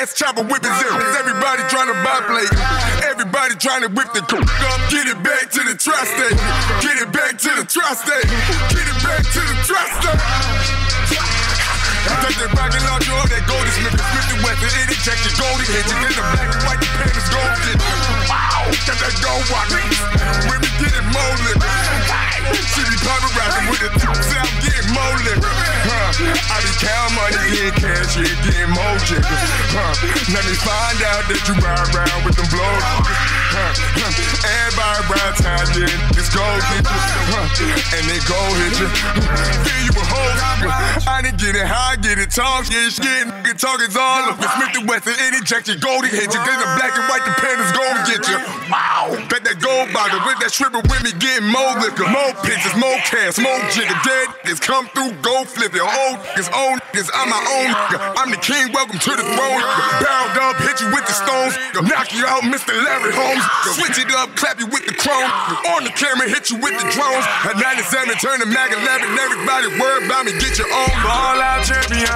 fast, chopper whipping zero. Everybody trying to buy plate. Everybody trying to whip the up. Get it back to the trust state. Get it back to the trust state. Get it back to the trust Take that rocket launcher on that Goldie Smith, Smith and Wesson, it your Goldie hitches in the black and white, the panties gold shit. Wow, got that gold rocket. When we get it liquor. She be poppin' rapping with the top sound, getting more liquor. Huh. I be count money, getting cash, yeah, getting more jiggers. Huh. Let me find out that you ride around with them blows. Huh. Everybody around town, yeah, it's gold get you. Huh. And they go hit you. Feel you a whole I didn't get it high, get it talk, yeah, shit, nigga talk is all up. Smith and Wesson, it injection, goldie hit you. Then the black and white, the pandas gon' get you. Wow. Bet that gold bottle with that shrimp with me, getting more liquor, more pictures, more cash, more jigger. Dead niggas come through, go flip it. Old niggas, own niggas, I'm my own nigga. I'm the king, welcome to the throne. Bound up, hit you with the stones. Knock you out, Mr. Larry Holmes. Switch it up, clap you with the chrome. On the camera, hit you with the drones. At 97, turn the mag 11. Everybody worry about me, get your own. Fall out champion,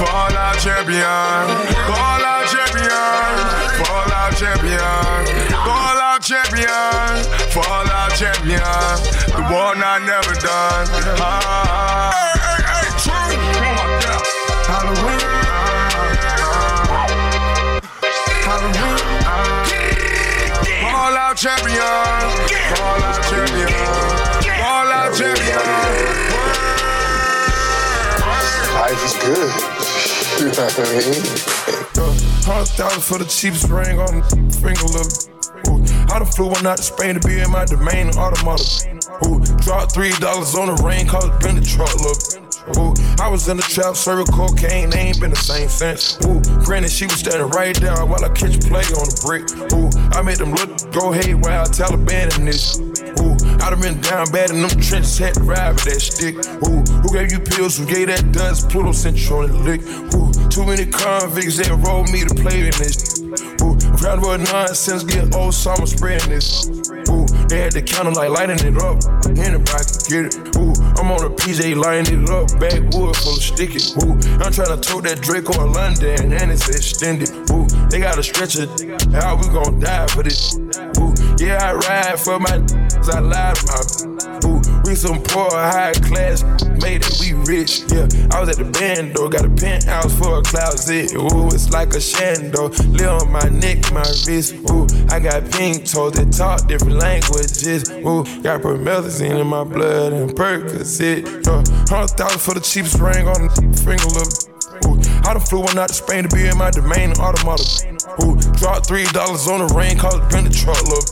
fall out champion, fall out champion, fall out champion, out champion, fall out champion. The war not never done. Ah. Hey, hey, hey, true. Halloween. Halloween. Fall out champion, fall out champion, fall out champion. Life is good. you know what I mean? Hundred thousand for the cheapest ring on the finger, look. I done flew one out to Spain to be in my domain, and automotive. Ooh, dropped three dollars on the rain, cause it been the truck, look. Ooh, I was in the trap, serving cocaine, they ain't been the same since. Ooh, granted, she was standing right there while I catch play on the brick. Ooh, I made them look, go haywire, Taliban in this. Ooh, I done been down bad in them trenches, had to ride with that stick. Ooh, who gave you pills? Who gave that dust? Pluto sent you on the lick. Ooh, too many convicts that rolled me to play in this. Ooh, round about nonsense, get old summer spreading this. Ooh, they had the counter like lighting it up. Anybody can get it. Ooh, I'm on a PJ lighting it up. Backwood full of sticky. Ooh, I'm trying to tote that Draco in London and it's extended. Ooh, they got a stretcher. How we gon' die for this? Ooh, yeah, I ride for my I lied my Ooh, we some poor high class, made it, we rich. Yeah, I was at the band though, got a penthouse for a closet. Ooh, it's like a shando. Live on my neck, my wrist. Ooh, I got pink toes that talk different languages. Ooh, got promethazine in my blood and Percocet. Uh, Hundred thousand for the cheapest ring on the finger, look. Ooh, I done flew one out to Spain to be in my domain, automotive. Ooh, dropped three dollars on the rain, cause it been truck, look.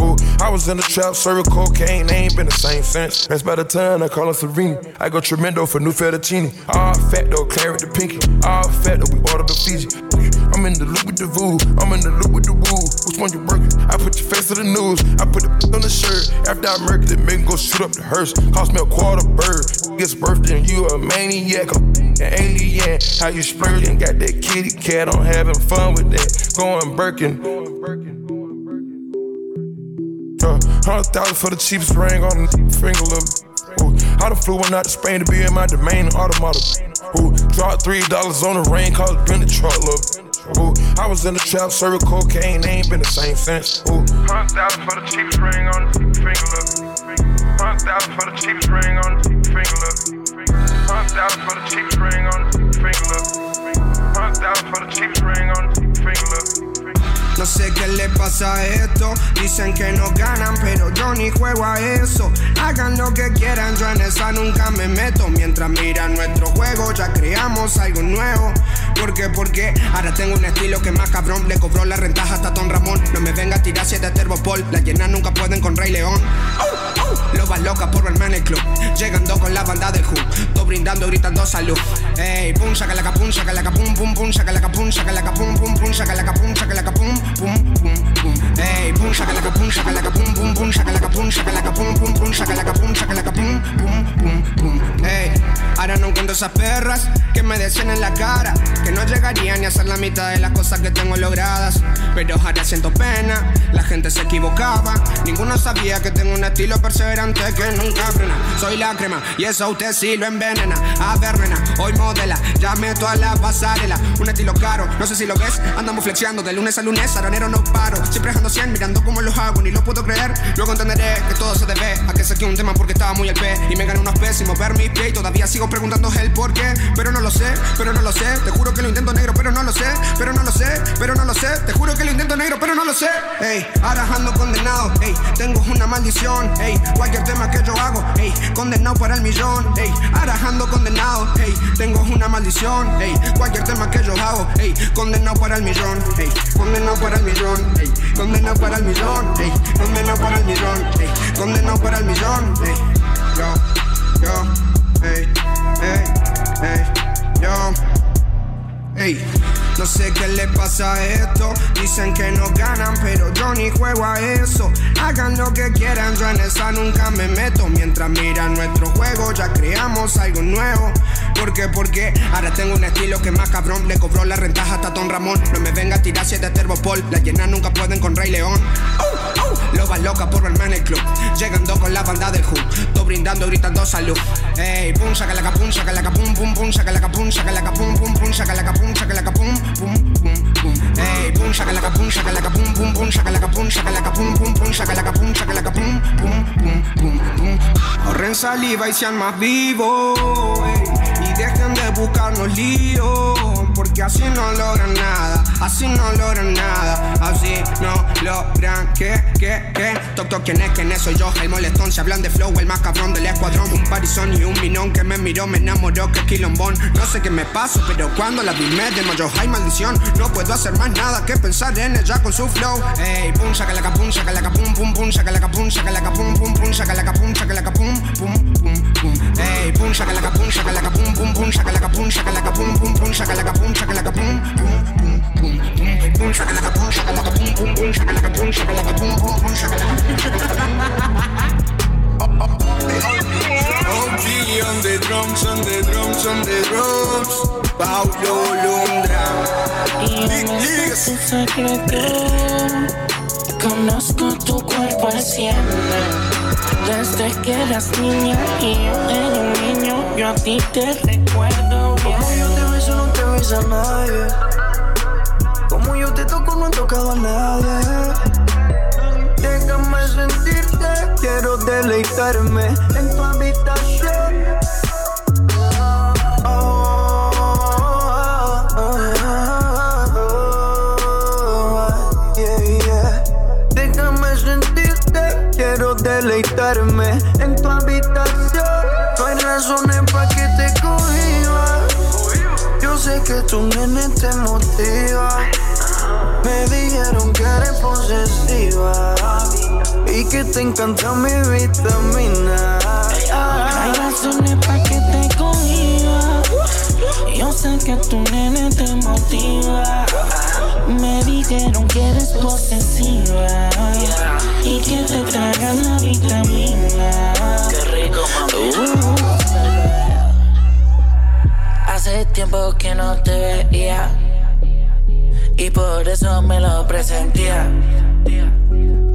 Ooh, I was in the trap, serving cocaine, they ain't been the same since. That's by the time I call her Serena. I go tremendo for new fettuccine. All fat though, claret the pinky. All fat though, we ordered the Fiji. I'm in the loop with the voo, I'm in the loop with the woo. Which one you working? I put your face to the news, I put the on the shirt. After I murdered it, make go shoot up the hearse. Cost me a quarter bird. Gets birthday and you a maniac, an alien. How you splurging? Got that kitty cat, I'm having fun with that. Going Birkin. Uh, Hundred thousand for the cheapest ring on the finger, look. Ooh, I done flew one out to Spain to be in my domain, automata. Ooh, dropped three dollars on the rain, cause it been the truck, look. Ooh, I was in the trap, serving cocaine, they ain't been the same since. Ooh, hundred thousand for the cheapest ring on the finger, look. Hundred thousand for the cheapest ring on the finger, look. Hundred thousand for the cheapest ring on the finger, look. Hundred thousand for the cheapest ring on the finger, look. No sé qué le pasa a esto. Dicen que no ganan, pero yo ni juego a eso. Hagan lo que quieran, yo en esa nunca me meto. Mientras miran nuestro juego, ya creamos algo nuevo. ¿Por qué? Porque ahora tengo un estilo que más cabrón. Le cobró la rentaja hasta Don Ramón. No me venga a tirar siete Terbopol. Las llenas nunca pueden con Rey León. Lo va loca por verme el club. Llegando con la banda del Who. Todo brindando, gritando salud. Ey, pum, saca la capun, saca la capum, pum, pum, saca la capun, saca la capum, pum, pum, saca la capun, saca la capum, pum, pum, pum. Ey, pum, saca la capun, saca la capum, pum, pum, saca la capun, saca la capum, pum, pum, saca la capun, saca la capum, pum, pum, pum. Ey, ahora no encuentro esas perras que me decían en la cara que no llegaría ni a hacer la mitad de las cosas que tengo logradas. Pero ahora siento pena, la gente se equivocaba. Ninguno sabía que tengo un estilo perseverante que nunca frena. Soy la crema y eso a usted sí lo envenena. A ver, nena, hoy modela, ya meto a la pasarela. Un estilo caro, no sé si lo ves. Andamos flexiando de lunes a lunes, aranero no paro. Siempre ando 100 mirando cómo los hago, ni lo puedo creer. Luego entenderé que todo se debe a que saqué un tema porque estaba muy al pe. Y me gané unos pésimos ver mi pie y todavía sigo preguntando el por qué. Pero no lo sé, pero no lo sé. Te juro que lo intento negro, pero no lo sé. Pero no lo sé, pero no lo sé. Que lo intento negro, pero no lo sé. Ey, ahora condenado. Ey, tengo una maldición. Ey, cualquier tema que yo hago. Ey, condenado para el millón. Ey, ahora condenado. Ey, tengo una maldición. Ey, cualquier tema que yo hago. Ey, condenado para el millón. Ey, condenado para el millón. Ey, condenado para el millón. Ey, condenado para el millón. Ey, condenado para el millón. Ey, yo, yo, ey, ey, ey, yo. Ey, no sé qué le pasa a esto. Dicen que no ganan, pero yo ni juego a eso. Hagan lo que quieran, yo en esa nunca me meto. Mientras miran nuestro juego, ya creamos algo nuevo. ¿Por qué? Porque ahora tengo un estilo que más cabrón. Le cobró la rentaja hasta Don Ramón. No me venga a tirar siete Terbopol. Las llenas nunca pueden con Rey León. Oh, oh, lo va loca por verme en el club. Llegando con la banda del Who. Todo brindando, gritando salud. Ey, pum, saca la capun, saca la capun, pum, pum, saca la capun, saca la capun, pum, pum, saca la capun, saca la capun, pum, pum, pum. Ey, pum, saca la capun, saca la capun, pum, pum, saca la capun, saca la capun, pum, pum, saca la capun, saca la capun, pum, pum, pum, pum. Ahorren saliva y sean más vivos. y dejen de buscarnos líos. Porque así no logran nada, así no logran nada, así no logran que, que, que. Toc, toc, ¿quién es? ¿Quién es? Soy yo, el molestón. Se hablan de flow, el más cabrón del escuadrón. Un parizón y un minón que me miró, me enamoró, que quilombón. No sé qué me pasó, pero cuando la vi me desmayó. Hay maldición, no puedo hacer más nada que pensar en ella con su flow. Ey, pum, saca la capun, saca la capun, pum, pum, saca la capun, saca la capun, pum, pum, saca la capun, saca la capun, pum, pum, pum. Ey, pum, saca la capun, saca la capun, pum, pum, saca la capun, saca la capun, pum, pum, saca la capun, saca la capun, pum, pum, pum, pum, pum, saca la capun, saca la capun, pum, pum, saca la capun, saca la capun, pum, pum, saca la capun, saca la capun. OG on the drums, on the drums, on the drums. Paulo Leagues. un secreto. Conozco tu cuerpo al cien. Desde que eras niña y yo era un niño, yo a ti te recuerdo besa nadie. Como yo te toco, no he tocado a nadie. Déjame sentirte, quiero deleitarme en tu habitación. Oh, oh, oh, yeah, quiero deleitarme en tu habitación. Tu nene te motiva. Me dijeron que eres posesiva. y que te encanta mi vitamina. Hay razones para que te cohiba. Yo sé que tu nene te motiva. Me dijeron que eres posesiva y que te tragan la vitamina. Qué rico, mami. Tiempo que no te veía y por eso me lo presentía.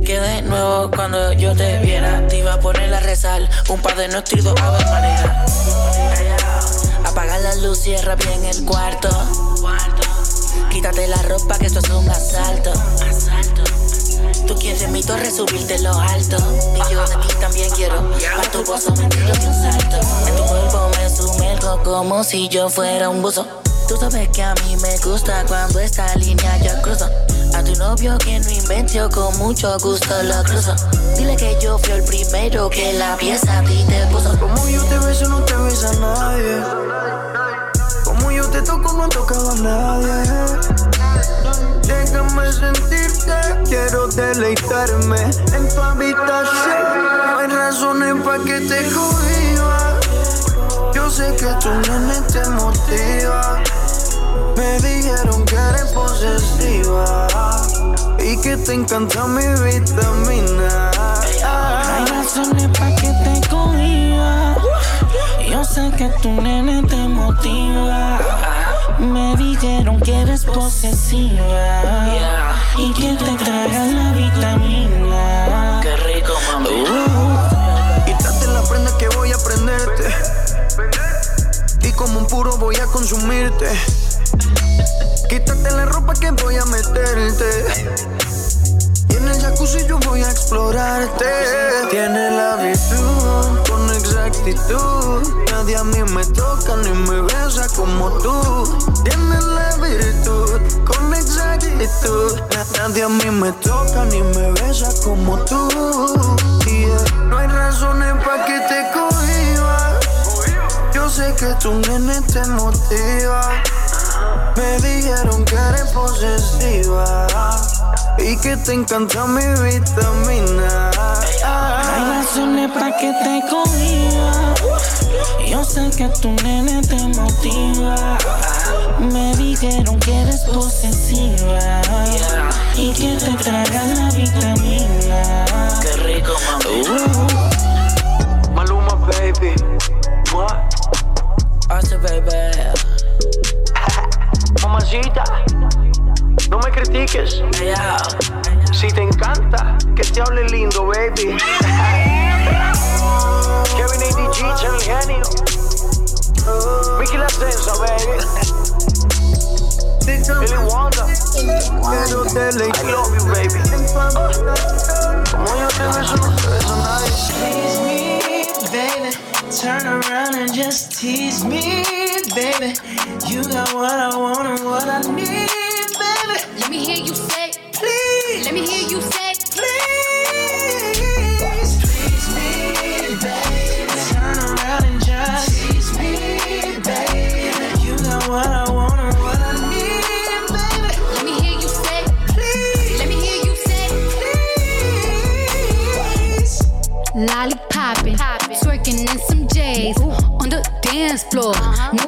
Que de nuevo cuando yo te viera te iba a poner a rezar un par de nuestros ver manera. Apaga la luz, cierra bien el cuarto. Quítate la ropa que esto es un asalto. Tú quieres mi torre subirte lo alto. Y yo de ti también quiero. A tu pozo me tiro de un salto. En tu cuerpo me sumerjo como si yo fuera un buzo. Tú sabes que a mí me gusta cuando esta línea yo cruzo. A tu novio que no inventó con mucho gusto lo cruzo. Dile que yo fui el primero que la pieza a ti te puso. Como yo te beso, no te besa nadie. Como yo te toco, no he tocado a nadie. Déjame sentirte, quiero deleitarme en tu habitación. Hay razones para que te cohiba. Yo sé que tu nene te motiva. Me dijeron que eres posesiva y que te encanta mi vitamina. Hay razones para que te cohiba. Yo sé que tu nene te motiva. Me dijeron que eres posesiva y que te tragan la vitamina. Qué rico, mami. Uh, quítate la prenda que voy a prenderte. Y como un puro voy a consumirte. Quítate la ropa que voy a meterte. Y en el jacuzzi yo voy a explorarte. Tiene la virtud Nadie a mí me toca ni me besa como tú. Tienes la virtud con exactitud. Nadie a mí me toca ni me besa como tú. Yeah. No hay razones para que te cohiba. Yo sé que tu nene te motiva. Me dijeron que eres posesiva y que te encanta mi vitamina. Hay razones para que te cohiba. Yo sé que tu nene te motiva. Me dijeron que eres posesiva y que te tragan la vitamina. Qué rico, mami. Maluma, baby. What? Hace baby. Mamacita, no me critiques. Si te encanta, que te hable lindo, baby. Kevin ADG, el genio. Mickey La Sensa, baby. Billy Wanda. Quiero I love you, baby. Como yo te beso, te beso nadie. Tease me, baby. Turn around and just tease me, baby. You got what I want and what I need, it. Let me hear you say, please. Let me hear you say, please. Please me, baby. Turn around and just please me, baby. You know what I want. Lolly poppin', poppin', twerking in some J's Ooh. on the dance floor. Uh-huh. No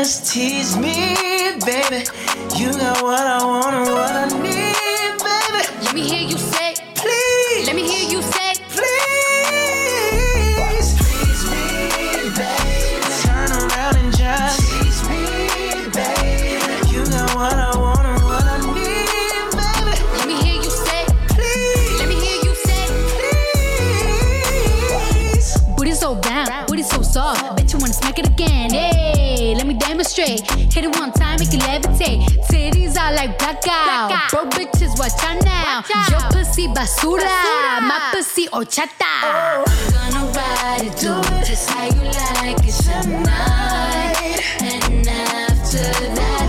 just tease me, baby. You got what I want and what I need, straight. Hit it one time, it levitate. Titties are like blackout. Bro, bitches, watch out now. Your pussy basura, my pussy horchata. Oh. Gonna ride it, do it just how you like it tonight. And after that,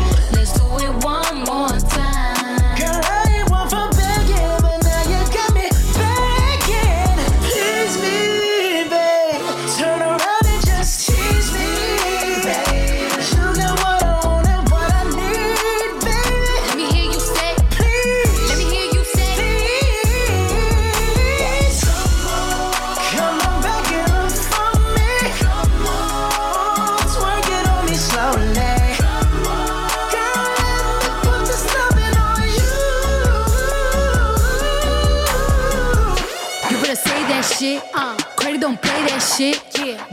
shit.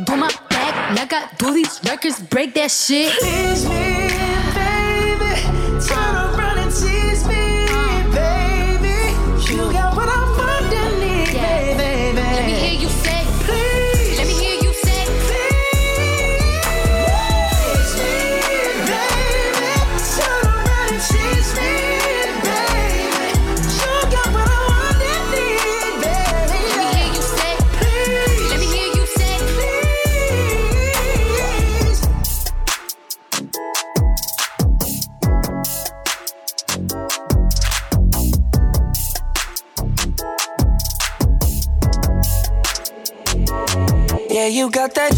Do my back like I do these records, break that shit. Tease me, you got that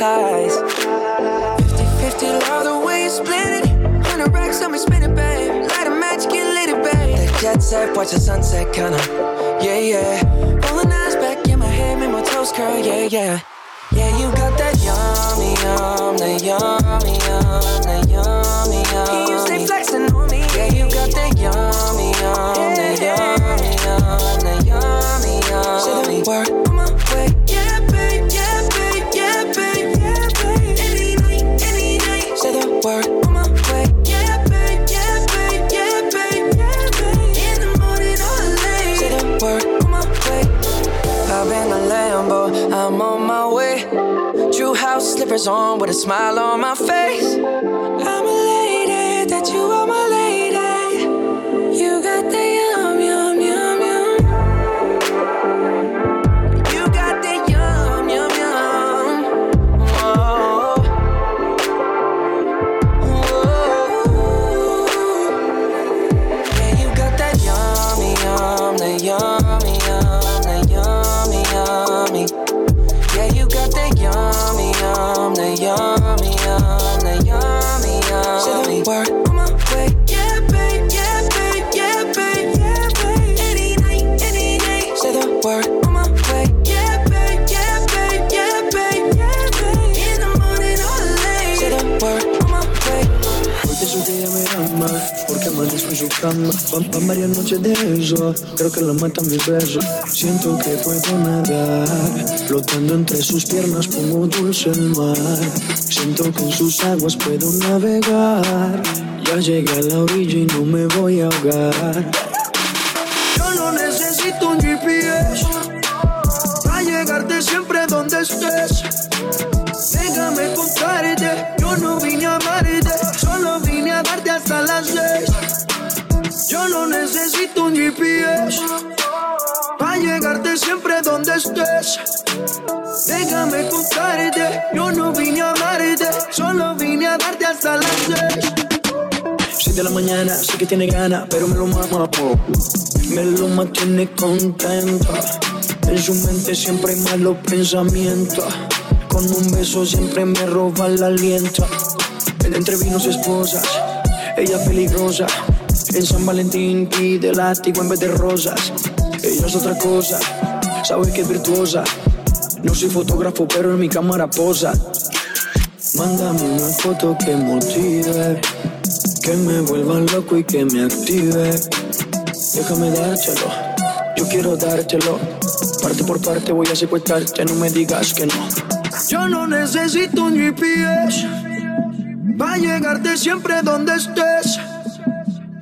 low 50 50, love the way you split it. 100 racks on me, spin it, babe. Light a match, get lit, it, babe. That jet set, watch the sunset, kinda. Yeah, yeah. Rolling eyes back in my head, make my toes curl, yeah, yeah. Yeah, you got that yummy, yum, that yummy, yum, that yummy, yum. You stay flexing on me. Yeah, you got that yummy, yum, that yummy, yum, that yummy, yum. Say the word on my slippers on with a smile on my face. I'm elated that you are my cama. Van, varias noches de eso, creo que lo matan mis besos. Siento que puedo nadar, flotando entre sus piernas como dulce el mar. Siento que en sus aguas puedo navegar. Ya llegué a la orilla y no me voy a ahogar. Yo no necesito un Déjame contarte, yo no vine a amarte, solo vine a darte hasta las seis. Siete de la mañana, sé que tiene ganas, pero me lo mama Me lo mantiene contento. En su mente siempre hay malos pensamientos. Con un beso siempre me roba el aliento. El entre vinos esposas, ella peligrosa. En San Valentín pide látigo en vez de rosas. Ella es otra cosa, sabe que es virtuosa. No soy fotógrafo, pero en mi cámara posa. Mándame una foto que motive, que me vuelva loco y que me active. Déjame dártelo, yo quiero dártelo. Parte por parte voy a secuestrarte, no me digas que no. Yo no necesito un GPS para llegarte siempre donde estés.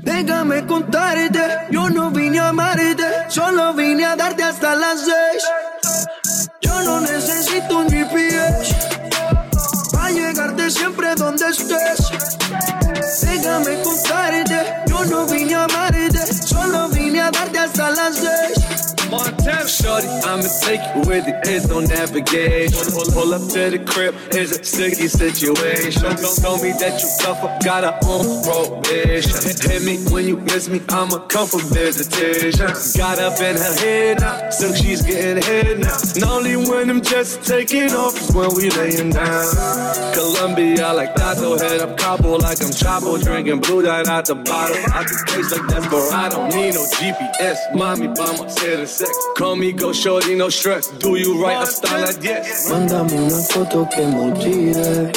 Déjame contarte, yo no vine a amarte, solo vine a darte hasta las seis. Yo no necesito un GPS para llegarte siempre donde estés. Déjame contarte, yo no vine a amarte, solo vine a darte hasta shorty, I'ma take you where the is no navigation. Pull, pull up to the crib, here's a sticky situation. Don't tell me that you up, got a on probation. Hit me when you miss me, I'ma come for visitation. Got up in her head now, so she's getting head now. And only when I'm just taking off is when we laying down. Colombia like Tato, head up Cabo like I'm Chapo, drinking blue dye out the bottle. I can taste like Desperado, need no GPS, mommy by my citizen. Conmigo, shorty, no stress. Do you right hasta las 10. Mándame una foto que motive,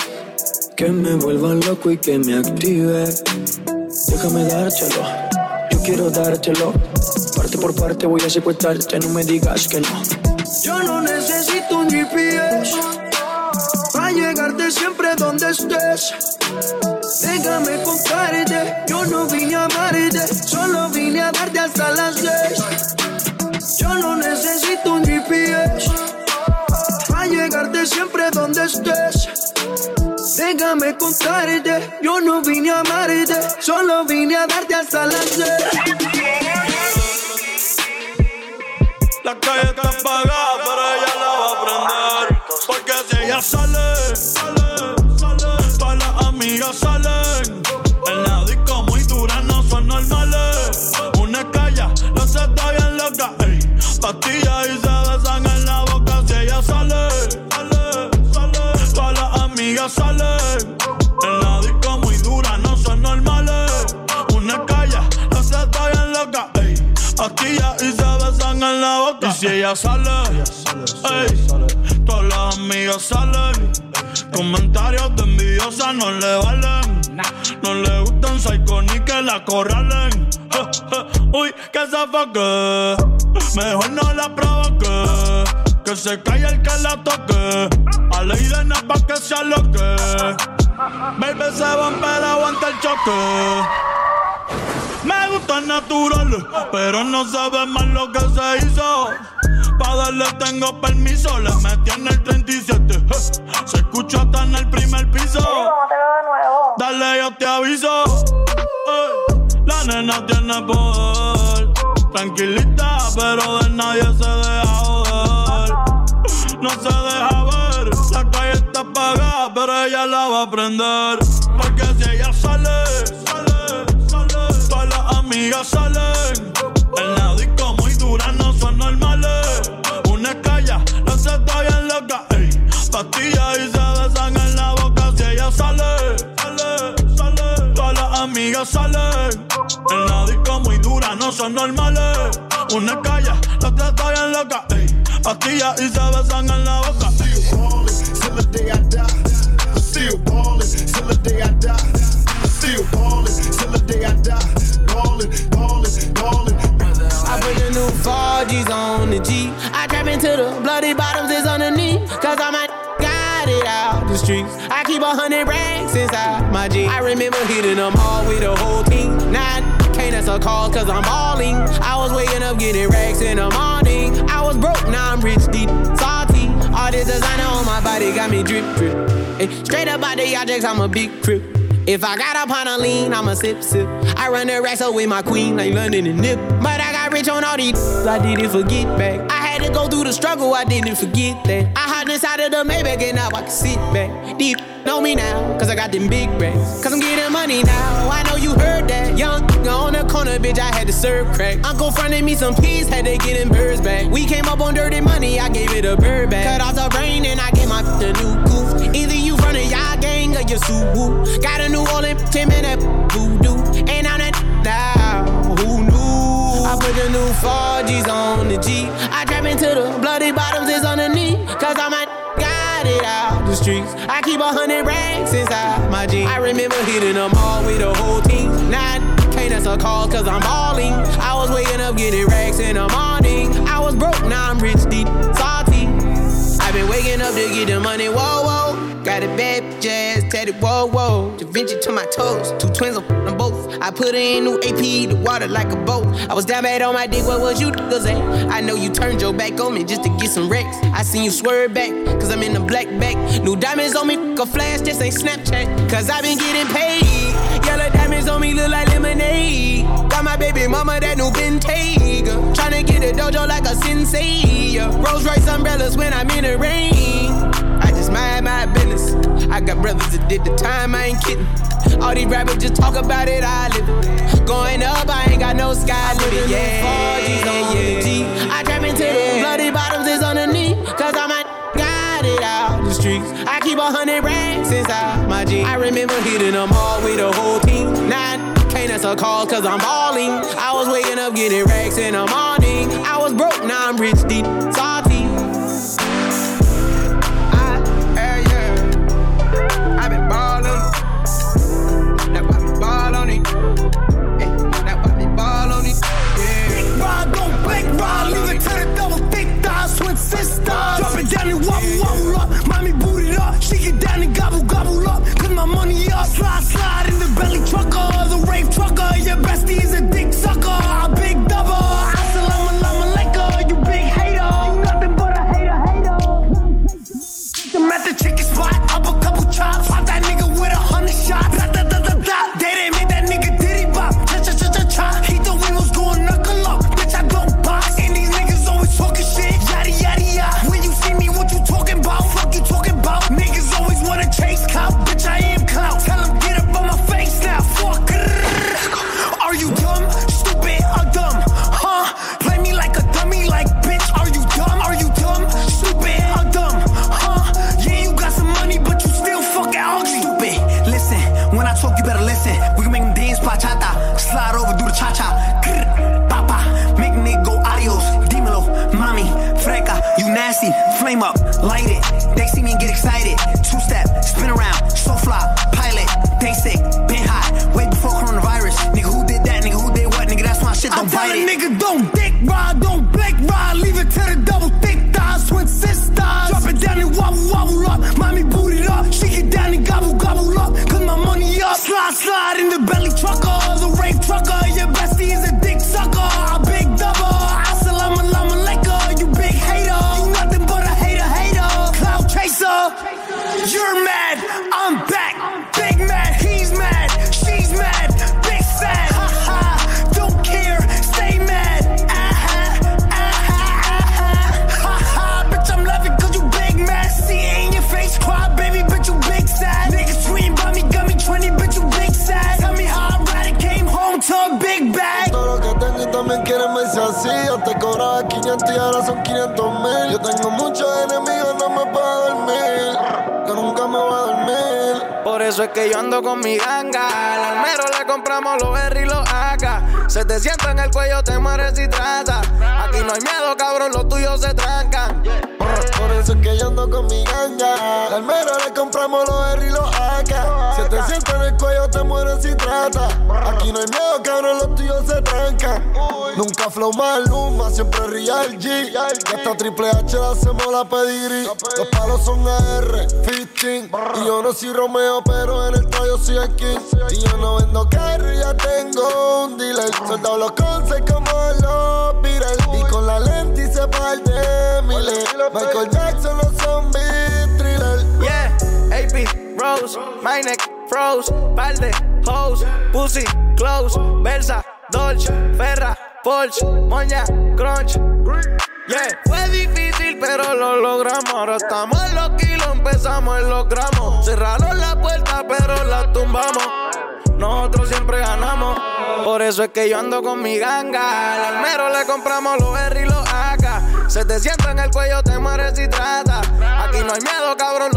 que me vuelva loco y que me active. Déjame dártelo, yo quiero dártelo. Parte por parte voy a secuestrarte, no me digas que no. Yo no necesito un GPS para llegarte siempre donde estés. Déjame contarte, yo no vine a amarte, solo vine a darte hasta las seis. Yo no necesito estés. Déjame contarte, yo no vine a amarte, solo vine a darte hasta la sed. La calle está apagada, pero ella la va a prender. Porque si ella sale, sale, sale, todas las amigas salen. Ella sale, ey, todas las amigas salen. Comentarios de envidiosa no le valen. No le gustan psycho ni que la corralen. Uy, que se foque. Mejor no la provoque. Que se calle el que la toque. A ley de nada pa' que se aloque. Baby se va a aguanta el choque. Gusta natural, pero no sabe más lo que se hizo. Pa' darle tengo permiso, le metí en el 37. Se escucha hasta en el primer piso. Dale, yo te aviso. La nena tiene poder. Tranquilita, pero de nadie se deja joder. No se deja ver. La calle está apagada, pero ella la va a prender. Porque si ella las amigas salen. En la disco muy dura, no son normales. Una calla, se está bien loca. Ey. Pastillas y se besan en la boca si ella sale. Sale, sale. Todas las amigas salen. En la disco muy dura, no son normales. Una calla, la otra está bien loca. Ey. Pastillas y se besan en la boca. To the G. I trap into the bloody bottoms is underneath. Cause I'm a got it out the streets. I keep a hundred racks inside my jeans. I remember hitting them all with the whole team. Now I can't answer calls cause I'm balling. I was waking up getting racks in the morning. I was broke, now I'm rich, deep, salty. All this designer on my body got me drip, drip. Hey, straight up out the objects, I'm a big crip. If I got up on a lean, I'm a sip, sip. I run the racks up with my queen, like London and Nip. But I got rich on all these, I didn't forget back. I had to go through the struggle, I didn't forget that. I hopped inside of the Maybach and now I can sit back. Deep know me now, cause I got them big racks. Cause I'm getting money now, I know you heard that. Young on the corner, bitch, I had to serve crack. Uncle fronted me some peas, had to get them birds back. We came up on dirty money, I gave it a bird back. Cut off the rain and I gave my the new goof. Gang or you Subaru. Got a New Orleans, 10 minute voodoo. And I'm that now, who knew? I put the new 4Gs on the G. I trap into the bloody bottoms is underneath. Cause I'm a got it out the streets. I keep a hundred racks inside my jeans. I remember hitting them all with the whole team. Now I can't answer calls cause I'm balling. I was waking up getting racks in the morning. I was broke, now I'm rich, deep, salty. I've been waking up to get the money, whoa, whoa. Got a bad jazz whoa, whoa. Da Vinci to my toes, two twins on them both. I put in new AP, the water like a boat. I was down bad on my dick, what was you niggas at? I know you turned your back on me just to get some wrecks. I seen you swerve back, cause I'm in the black back. New diamonds on me, a flash, this ain't Snapchat. Cause I been getting paid. Yellow diamonds on me look like lemonade. Got my baby mama that new Bentayga. Tryna get a dojo like a sensei. Rolls Royce umbrellas when I'm in the rain. I just mind my business. I got brothers that did the time, I ain't kidding. All these rappers just talk about it, I live it. Going up, I ain't got no sky limit. Yeah, 4G's on the G. I trap into the bloody bottoms is underneath. Cause I'm a got it out the streets. I keep a hundred racks inside my jeans. I remember hitting them all with the whole team. Nine can't answer calls cause I'm balling. I was waking up getting racks in the morning. I was broke, now I'm rich, deep, salty. It wobble, wobble up. Mommy boot it up. She get down and gobble, gobble up. Cause my money up. Slide, slide in the belly trucker. The rave trucker. Your bestie is a dick sucker. Que yo ando con mi ganga. Al almero le compramos los berry y los AK. Se te sienta en el cuello, te mueres y trata. Aquí no hay miedo, cabrón, los tuyos se trancan. Por eso es que yo ando con mi ganga. Al almero le compramos los berry y los AK. Te mueres y trata. Aquí no hay miedo, cabrón, los tuyos se trancan. Nunca flow mal, luma, siempre real G. Hasta Triple H le hacemos la pedigrí. Los palos son AR, 15. Y yo no soy Romeo, pero en el tallo soy el King. Y yo no vendo carry, ya tengo un dealer. Soldado los concepts como los Beatles. Y con la lente y se parte miles. Michael Jackson, los zombies, Rose, my neck, froze, balde, hose, pussy, close, Versa, Dolce, Ferra, Porsche, Moña, Crunch. Yeah, fue difícil, pero lo logramos. Ahora estamos en los kilos, empezamos en los gramos. Cerraron la puerta, pero la tumbamos. Nosotros siempre ganamos. Por eso es que yo ando con mi ganga. Al almero le compramos los berry y los AK. Se te sienta en el cuello, te mueres y trata. Aquí no hay miedo, cabrón,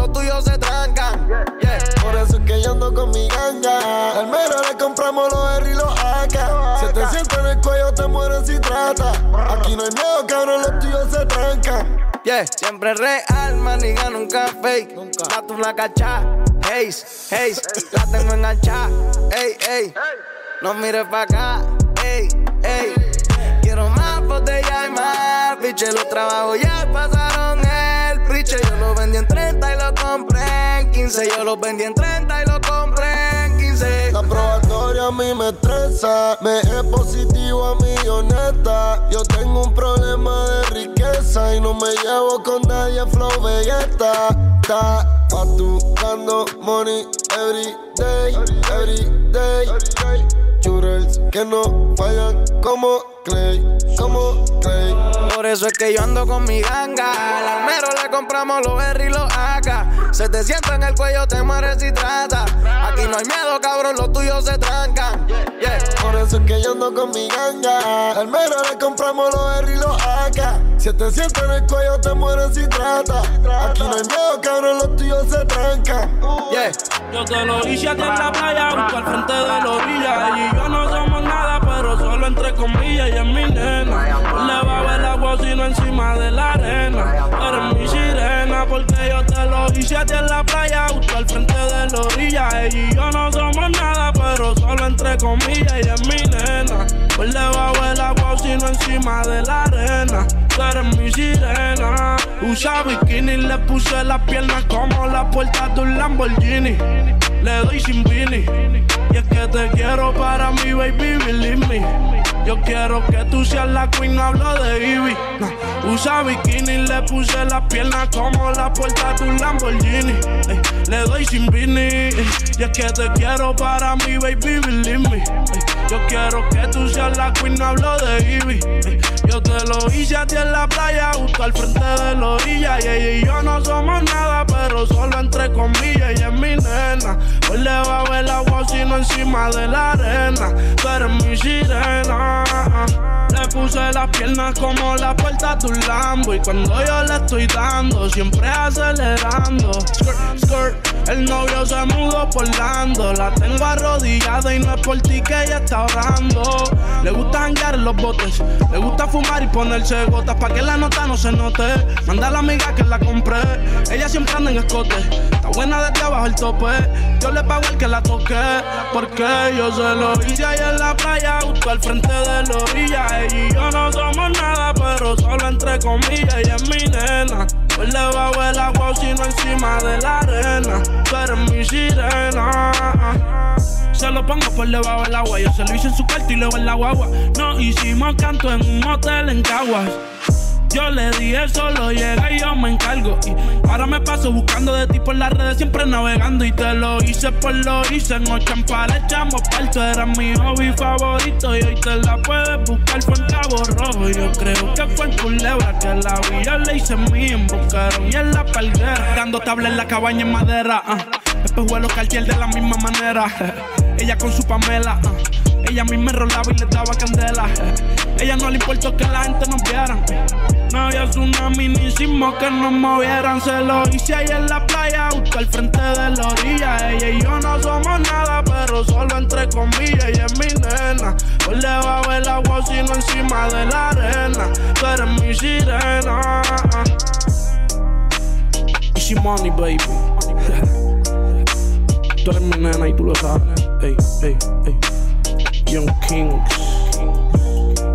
con mi ganga. Al mero le compramos los berry y los AK. Se te sienta en el cuello, te mueres y trata. Aquí no hay miedo, cabrón, los tuyos se trancan. Yeah, siempre real, maniga, nunca fake. Nunca. La tu la cacha, haze, haze. La tengo enganchada, ey, ey. No mires pa' acá, ey, ey. Quiero más botella y más piche. Los trabajos ya pasaron el priche. Yo lo vendí en 30 y lo compré en 15. Yo lo vendí en 30 y lo compré en 15. La probatoria a mí me estresa. Me es positivo a mí, honesta. Yo tengo un problema de riqueza y no me llevo con nadie, flow belleta. Ta, facturando money every day, every day. Churels que no fallan como Clay, como Clay. Por eso es que yo ando con mi ganga. Al almero le compramos los berry y los AK. Se te sienta en el cuello, te mueres y trata. Aquí no hay miedo, cabrón, los tuyos se trancan. Yeah. Por eso es que yo ando con mi ganga. Al mero le compramos los berry y los AK. Si te sienta en el cuello, te mueres y trata. Aquí no hay miedo, cabrón, los tuyos se trancan. Yeah. Yo te lo hice en la playa, justo al frente de la orilla. Y yo no somos nada, pero solo entre comillas, ella es mi nena. Le va a ver agua, sino encima de la arena. Eres mi sirena, porque yo te lo hice a ti en la playa, justo al frente de la orilla. Ella y yo no somos nada, pero solo entre comillas, ella es mi nena. No le va a ver el agua, sino encima de la arena. Tú eres mi sirena. Usa bikini, le puse las piernas como la puerta de un Lamborghini. Le doy sin. Y es que te quiero para mi baby, believe me. Yo quiero que tú seas la queen, hablo de Ivy. Nah. Usa bikini, le puse las piernas como la puerta de un Lamborghini. Ey, le doy sin Vini. Ey, y es que te quiero para mi baby, believe me. Ey, yo quiero que tú seas la queen, no hablo de Ivy. Yo te lo hice a ti en la playa, justo al frente de la orilla. Y ella y yo no somos nada, pero solo entre comillas. Ella es mi nena. Hoy le va a ver agua, sino encima de la arena. Tú eres mi sirena. Le puse las piernas como la puerta de un Lambo. Y cuando yo le estoy dando, siempre el novio se mudó por Lando. La tengo arrodillada y no es por ti que ella está orando. Le gusta janguear en los botes. Le gusta fumar y ponerse gotas pa' que la nota no se note. Manda a la amiga que la compré. Ella siempre anda en escote. Está buena desde abajo el tope. Yo le pago el que la toque. Porque yo se lo hice ahí en la playa, justo al frente de la orilla. Ella y yo no somos nada, pero solo entre comillas. Ella es mi nena. Pues le bajo el agua, sino encima de la arena. Tú eres mi sirena. Se lo pongo por debajo del agua. Yo se lo hice en su cuarto y luego en la guagua. No hicimos canto en un hotel en Caguas. Yo le dije solo llega y yo me encargo. Y ahora me paso buscando de ti por las redes, siempre navegando. Y te lo hice por lo hice. En ocho le echamos parto. Era mi hobby favorito. Y hoy te la puedes buscar fue en Cabo Rojo. Yo creo que fue en Culebra que la vi. Yo le hice mí en Bocaron y en la palguera. Dando tabla en la cabaña en madera. ah. Después vuelo Cartier de la misma manera. Ella con su Pamela. ah. Ella a mí me rolaba y le daba candela. Ella no le importó que la gente nos viera. No había tsunami ni sismo que nos movieran. Se lo hice ahí en la playa, justo al frente de la orilla. Ella y yo no somos nada, pero solo entre comillas. Ella es mi nena. Por debajo del agua, sino encima de la arena. Tú eres mi sirena. Easy money, baby. Tú eres mi nena y tú lo sabes. Ey, ey, ey. Young Kings.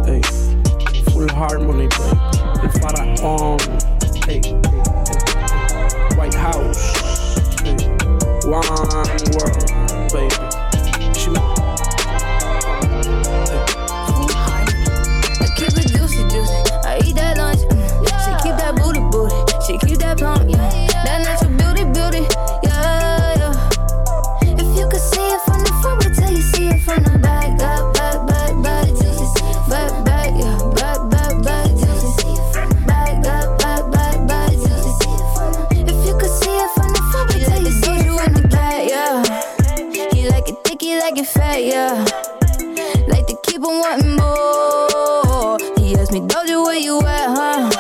Ey. Full harmony, baby. El faraón. Ey, ey, ey. White House. Ey. One world, yeah. Like to keep on wanting more. He asked me, Doja, where you at, huh?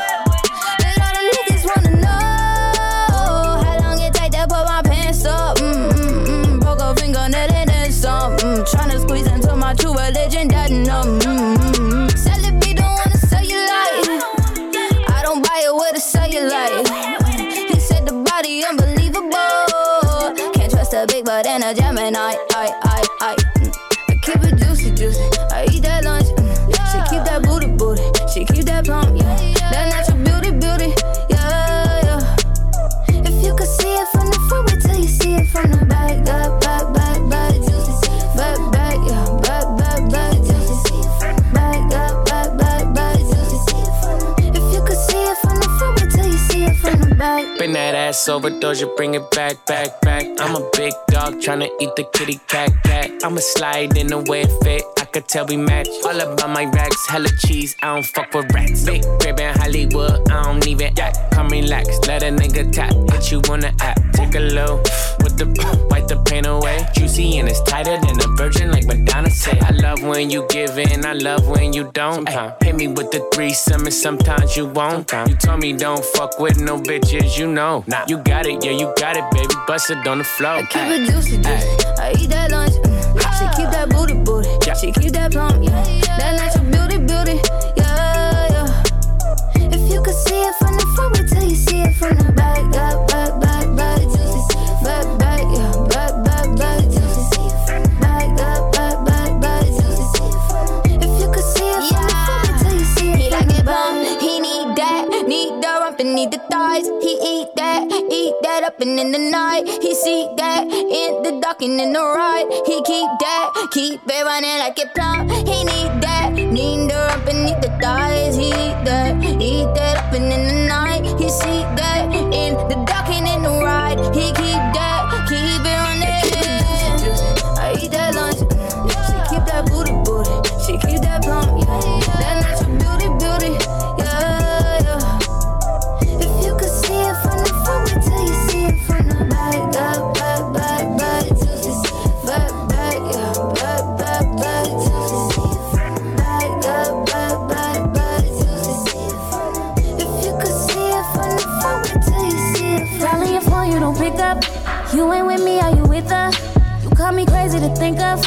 And all the niggas wanna know how long it take to my pants up. Broke a and. Mm. Tryna squeeze into my true religion, don't wanna sell you like. I don't buy it with a cellulite. Bring that ass over, Doja, bring it back, back, back. I'm a big dog tryna eat the kitty cat, cat. I'ma slide in the way it fit. I could tell we match. All about my racks, hella cheese. I don't fuck with rats. Big crib in Hollywood, I don't even act. Come relax, let a nigga tap. Hit you on the app, take a low with the wipe the pain away. Juicy and it's tighter than a virgin, like Madonna say. I love when you give in, I love when you don't. Ay, hit me with the threesome, and sometimes you won't. You told me don't fuck with no bitches, you know. Nah, you got it, yeah, you got it, baby. Bust it on the floor. I Keep it juicy, juicy. I eat that lunch. mm. She keep that booty, booty. She keep that plump, yeah. That natural beauty, beauty, yeah, yeah. If you could see it from the front, wait till you see it from the back. Back, need the thighs. He eat that, eat that up and in the night. He see that in the dark and in the ride. He keep that, keep it running like it plumb. He need that, need the and need the thighs. He eat that, eat that up and in the night. He see that don't pick up. You ain't with me, are you with her? You call me crazy to think of.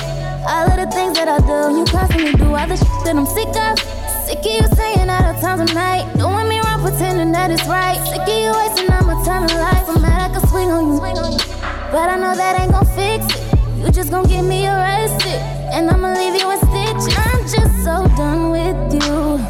All of the things that I do, you constantly do all the shit that I'm sick of. Sick of you saying all the times of night. Doing me wrong, pretending that it's right. Sick of you wasting all my time in life. I'm mad I can swing on you. But I know that ain't gon' fix it. You just gon' get me arrested. And I'ma leave you in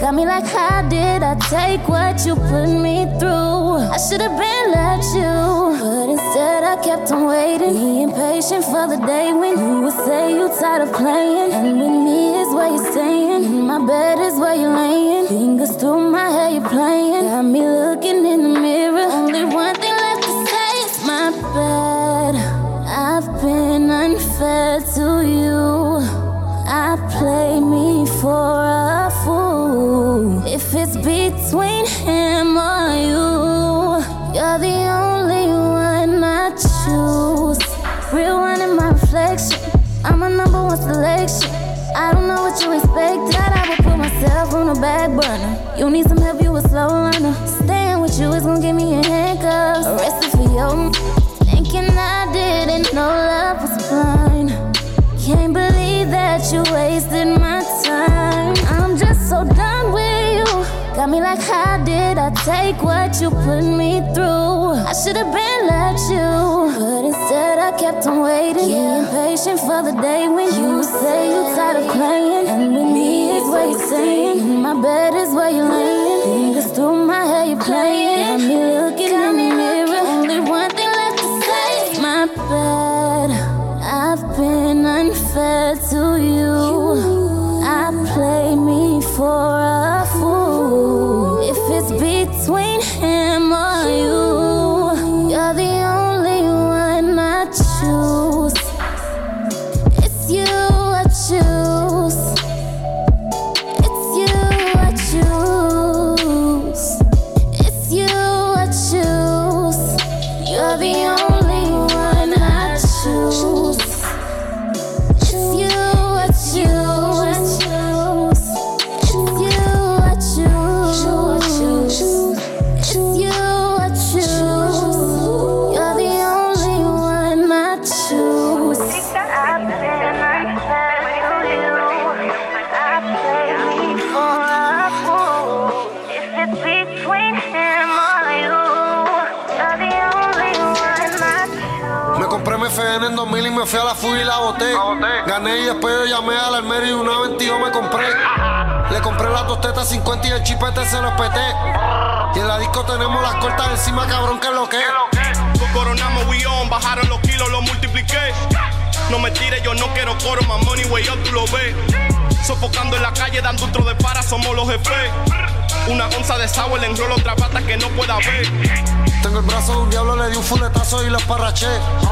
Got me like, how did I take what you put me through? I should've been let you. But instead, I kept on waiting. Be impatient for the day when you would say you tired of playing. And with me is where you're staying. In my bed is where you're laying. Fingers through my hair, you're playing. Got me looking in the mirror. Only one thing left to say is my bad. I've been unfair to you. I play me for between him or you, you're the only one I choose. Real one in my reflection. I'm a number one selection. I don't know what you expect, that I would put myself on a back burner. You need some help, you a slow runner. Staying with you is gonna give me a handcuff. Arrested for you. Thinking I didn't know love was blind. Can't believe that you wasted my time. I'm just so done with you. Got me like, how did I take what you put me through? I should have been let you, but instead I kept on waiting. Being patient for the day when you say you're tired of playing. And with me is what you're saying. In my bed is where you're laying. Fingers through my hair, you're playing. Got me looking in the dos tetas 50 y el chipete se lo espeté. Y en la disco tenemos las cortas encima, cabrón, que es lo que. Coronamos, we on, bajaron los kilos, lo multipliqué. No me tires, yo no quiero coro, my money way up, tú lo ves. Sofocando en la calle, dando otro de para, somos los jefes. Una onza de sour, le enrolo otra pata que no pueda ver. Tengo el brazo de un diablo, le di un fuletazo y lo esparraché.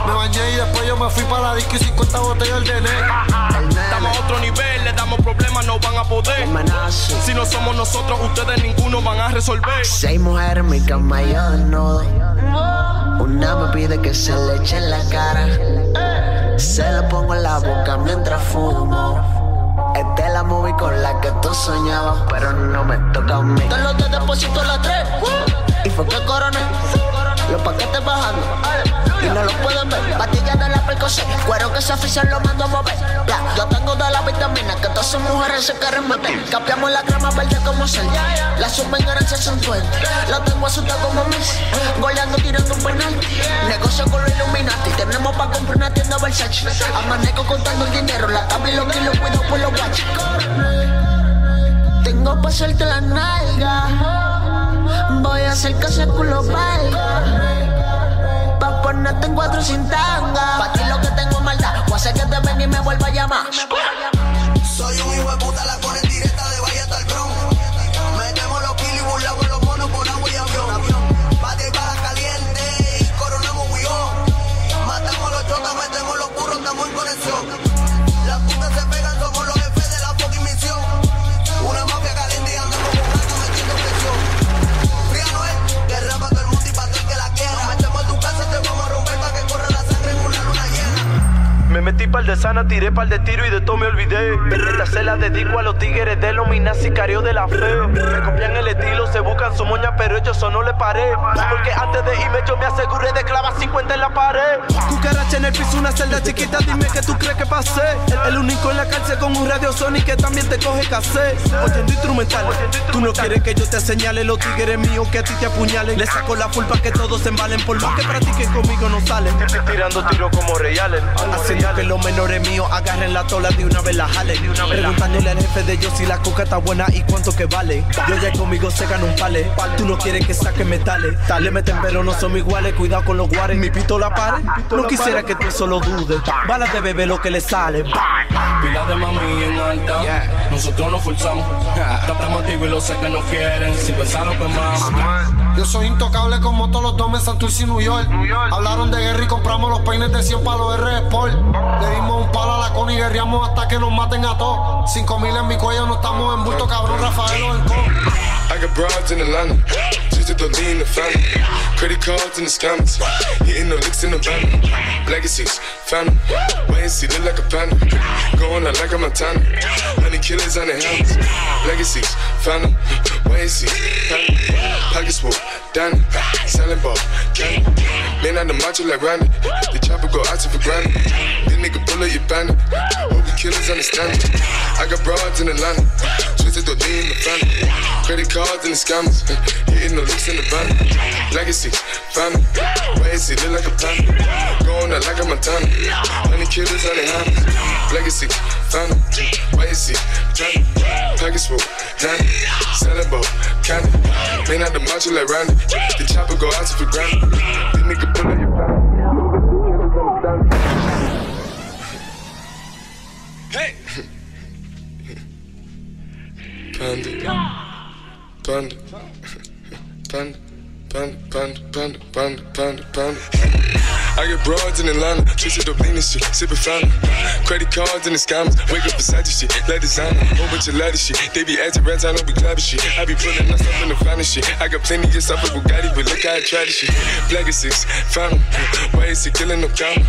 Me bañé y después yo me fui para la disco y 50 botellas de. Estamos a otro nivel, le damos problemas, no van a poder. Si no somos nosotros, ustedes ninguno van a resolver. Seis mujeres en mi cama, yo desnudo. Una me pide que se le eche en la cara. Se la pongo en la boca mientras fumo. Esta es la movie con la que tú soñabas, pero no me toca a mí. Te los de depósito a las tres. Y fue que coroné. Los paquetes bajando. Y no los pueden ver. Pastillas de la percocet. Cuero que se oficial lo mando a mover. Ya, yo tengo de la vitamina que todas esas mujeres se quieren meter. Cambiamos la crema verde como sal. La suben en 650. La tengo asustada como Miss. Goleando tirando un penal. Negocio con los Illuminati. Tenemos para comprar una tienda Versace. Amanezco contando el dinero. La tabla y los kilos cuido por los guachos. Tengo pa' hacerte la nalga. Voy a hacer que ese culo valga. Pa' ponerte en cuatro sin tanga. Pa' ti lo que tengo maldad. A hacer que te ven y me vuelva a llamar. Soy un hijo de puta, la ponen directa metí pa'l de sana, tiré pa'l de tiro y de todo me olvidé. Esta se la dedico a los tigres de los minas sicarios de la fe. Me copian el estilo, se buscan su moña, pero ellos eso no le paré. Porque antes de irme yo me aseguré de clavar 50 en la pared. Cucaracha en el piso, una celda chiquita, dime que tú crees que pasé. El, el único en la cárcel con un radio Sony que también te coge cassette. Oyendo instrumental, tú no quieres que yo te señale los tigres míos que a ti te apuñalen. Le saco la pulpa que todos se embalen por más que practiquen conmigo no salen. Tirando tiros como. Haciendo que los menores míos agarren la tola de una vez la jalen. Preguntándole al jefe de ellos si la coca está buena y cuánto que vale. Yo ya conmigo se gana un pale. Tú no quieres que saque metales. Le meten pero no somos iguales. Cuidado con los guares. Mi pistola pare. No quisiera que tú eso lo dudes. Balas de bebé lo que le sale. Pila de mami en alta, nosotros nos forzamos. Tratamos activo y lo sé que no quieren. Si pensaron que más. Yo soy intocable como todos los domes Santurce y New York. Hablaron de guerra y compramos los peines de 100 para los R Sport. Le dimos un palo a la con y guerreamos hasta que nos maten a todos. Cinco mil en mi cuello, no estamos en bulto, cabrón, Rafael o en co. I got broads in Atlanta. Just to the lean, the family. Credit cards in the scammers. Hitting the licks in the van. Legacies, family. Wait and see, look like a panda. Going out like a Montana. Honey killers on the hands. Legacies, family. Hennessy, Penny, Pegasus, done. Selling Ball, Gang, Man on the macho like Randy. The chopper go out to for granted. This nigga pull up your bandit. Hope the killers understand it. I got broads in Atlanta. Twisted the lean in the family. Credit cards and the scammers. Hitting the licks in the van. Legacy, family. Wait and see, look like a panda. Going out like a Montana. Honey killers on the hands. Legacy, family. Wait and see, family. Package full, Danny. Selling ball, candy. Man out the macho like Randy. The chopper go out to for granted. This nigga Hey! Panda. Panda. Panda. Panda, panda, panda, panda, panda, panda. I get broads in Atlanta, twisted up lean shit, sippin' fountain. Credit cards and the scammers, wake up beside your shit, let designer, whole bunch of ladder shit. They be acting rats, I don't be clapping shit. I be pulling up in the finest shit. I got plenty of stuff with Bugatti, but look how I try this shit. Black is six, fountain. Why is he killing no comma?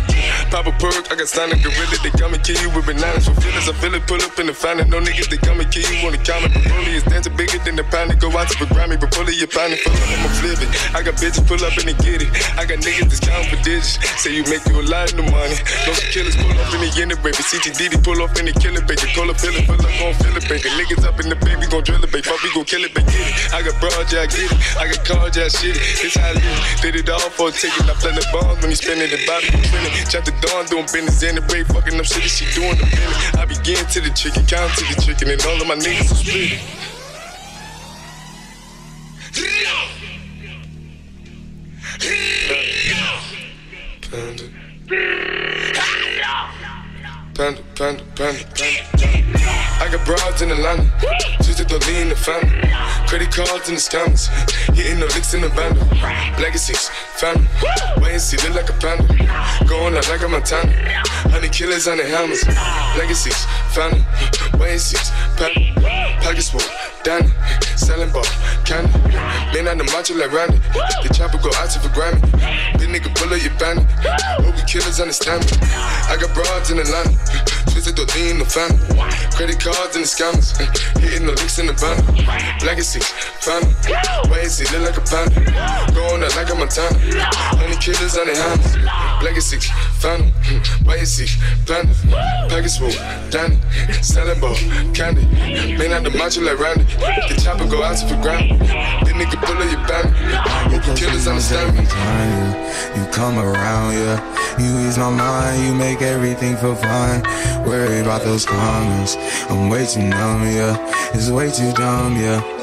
Pop a perk, I got signed a gorilla, they come and kill you with bananas for feelings. I feel it, pull up in the fountain. No niggas, they come and kill you on the. But bully is dancing bigger than the pound. Go out to the Grammy, but pull it, your pound, full I'ma. I got bitches pull up and they get it. I got niggas that's counting for digits. Say you make you a lot of money. No some killers pull up in the end, baby. CTD pull up in the killer, baby. Call a feeling, pull up, gon' feel it, baby. Niggas up in the baby, gon' drill it, baby. Fuck, we gon' kill it, baby. Get it. I got broad, yeah, I get it. I got cards, yeah, shit it. It's how I live. Did it all for a ticket. I play the bombs when he spinning the body, you spinning. Chop the dawn, doing business in the break, fucking up shit, she doing the minute. I begin to the chicken, count to the chicken, and all of my niggas are split. Panda. Panda, panda, panda, panda. I got broads in Atlanta, twisted the lean in the family. Credit cards in the scammers, hitting the licks in the band. Legacies, family, wait and see, look like a panda. Going out like a Montana, honey killers on the hammers. Legacies, family, wait and see, panda. Pockets full, Danny, selling ball, candy. Man on the macho like Randy, the chopper go out to for Grammy. This nigga pull up your bandit, hope killers understand me. I got broads in Atlanta, twisted the lean in the family. Credit cards and the scammers, eh, hitting the licks in the van. Legacy, family, wait and see, look like a panda. Going out like a Montana, honey killers on the hands. Legacy, and see, panda. Package full, Danny, selling ball, candy. Man out the macho like Randy, the chopper go out to for granted. This nigga pull up your bandit, killers understand me. You come around, yeah. You ease my mind, you make everything feel fine. Worry about those comments. I'm way too numb, yeah. It's way too dumb, yeah.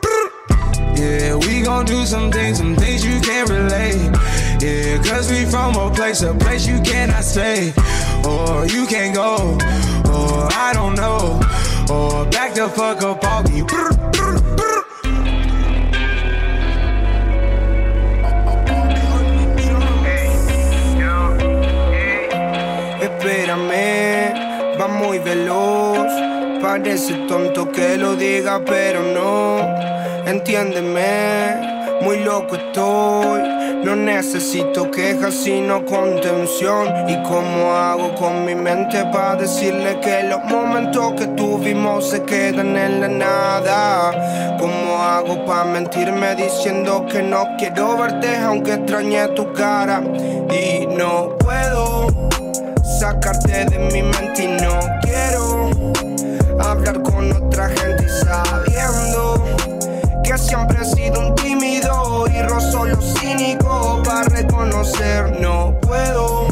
Yeah, we gon' do some things, some things you can't relate. Yeah, cause we from a place, a place you cannot stay. Or you can't go, or I don't know. Or back the fuck up off me. Espérame, va muy veloz. Parece tonto que lo diga, pero no. Entiéndeme, muy loco estoy. No necesito quejas, sino contención. ¿Y cómo hago con mi mente para decirle que los momentos que tuvimos se quedan en la nada? ¿Cómo hago para mentirme diciendo que no quiero verte aunque extrañe tu cara? Y no puedo sacarte de mi mente y no quiero hablar con otra gente sabiendo que siempre he sido un tímido y rozo lo cínico para reconocer. No puedo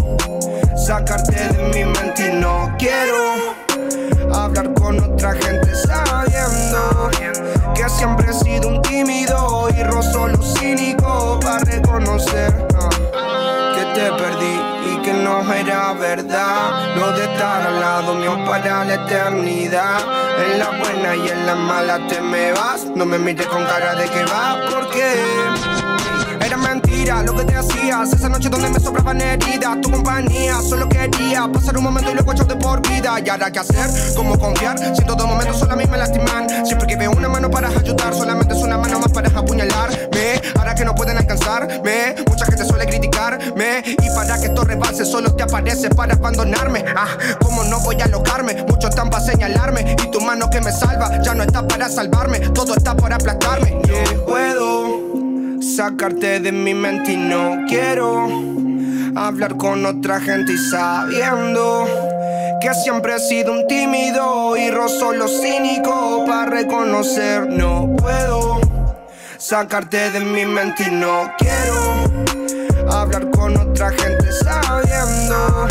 sacarte de mi mente y no quiero hablar con otra gente sabiendo que siempre he sido un tímido y rozo lo cínico para reconocer que te perdí no era verdad. Lo de estar al lado mío para la eternidad. En la buena y en la mala te me vas. No me mires con cara de que va, porque era mentira lo que te hacías. Esa noche donde me sobraban heridas, tu compañía. Solo quería pasar un momento y luego echar de por vida. Y ahora qué hacer, cómo confiar. Si en todo momento solo a mí me lastiman. Siempre que veo una mano para ayudar, solamente es una mano más para apuñalarme. Ahora que no pueden alcanzarme, mucha gente suele criticarme. Y para que esto rebase, solo te aparece para abandonarme. Ah, cómo no voy a alocarme. Muchos están para señalarme. Y tu mano que me salva ya no está para salvarme. Todo está para aplastarme. No puedo sacarte de mi mente y no quiero hablar con otra gente y sabiendo que siempre he sido un tímido y rozo lo cínico para reconocer no puedo sacarte de mi mente y no quiero hablar con otra gente sabiendo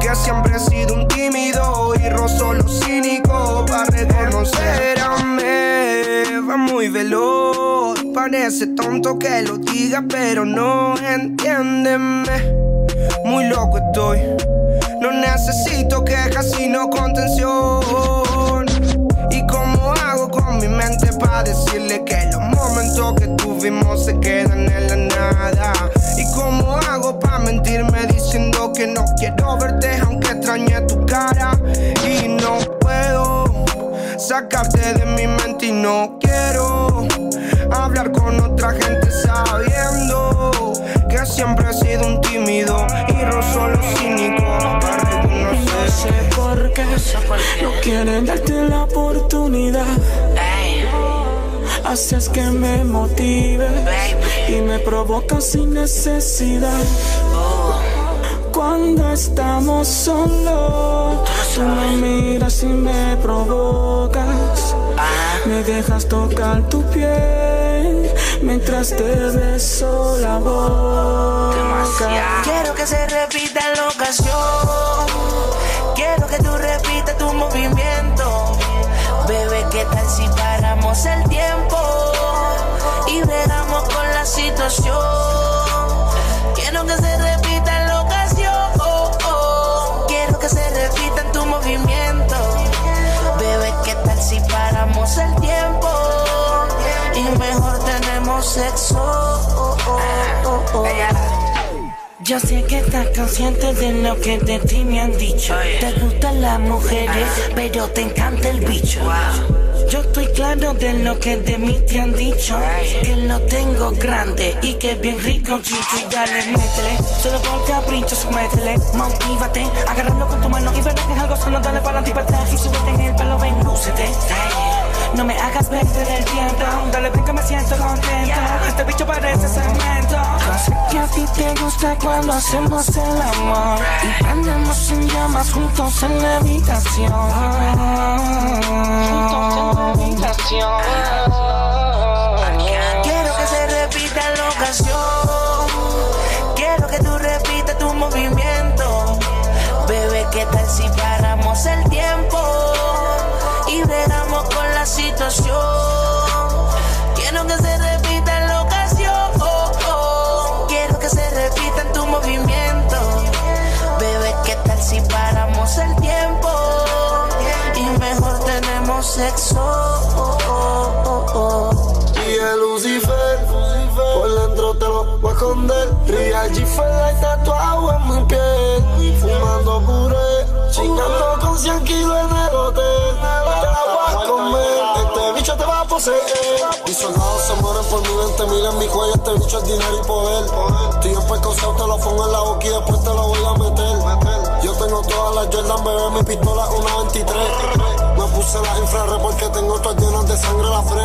que siempre he sido un tímido y rozo lo cínico para reconocer va muy veloz parece tonto que lo diga pero no entiéndeme. Muy loco estoy no necesito quejas sino contención. Y cómo hago con mi mente para decirle que los momentos que tuvimos se quedan en la nada y cómo hago para mentirme diciendo que no quiero verte aunque extrañe tu cara y no puedo sacarte de mi mente y no quiero hablar con otra gente sabiendo que siempre he sido un tímido y rozo lo cínico para. No sé por qué no quieren darte la oportunidad. Haces que me motive y me provocas sin necesidad. Cuando estamos solos, tú me miras y me provocas. Me dejas tocar tu piel mientras te beso la boca. Quiero que se repita la ocasión. Quiero que tú repitas tu movimiento. Bebé, ¿qué tal si el tiempo y bregamos con la situación? Quiero que se repita la ocasión. Quiero que se repita en tu movimiento. Bebé, ¿qué tal si paramos el tiempo y mejor tenemos sexo? Yo sé que estás consciente de lo que de ti me han dicho. Te gustan las mujeres, pero te encanta el bicho. Yo estoy claro de lo que de mí te han dicho. Que lo tengo grande y que bien rico, chico. Y dale, métele. Solo por capricho, sométele. Motívate, agárralo con tu mano y verás que es algo solo. Dale para y para atrás y súbete en el pelo, ven, lúcete. No me hagas perder el tiempo. Dale, ven que me siento contento. Este bicho parece cemento. Yo sé que a ti te gusta cuando hacemos el amor. Y prendemos en llamas juntos en la habitación. Juntos en la habitación. Quiero que se repita la ocasión. Quiero que se repita la ocasión. Quiero que se repita en tu movimiento. Bebé, ¿qué tal si paramos el tiempo y mejor tenemos sexo? Y el Lucifer, por dentro te lo voy a esconder. Real G-Fed está tatuado en mi piel. Fumando puré, chingando con 100 kilos en soldados se mueren por mi 20 mil en mi cuello. Este bicho es dinero y poder. Estoy en pescoseo, te lo pongo en la boca y después te lo voy a meter. Yo tengo todas las Jordan, bebé, mi pistola una 23. Me puse la infrared porque tengo todas llenas de sangre la fre.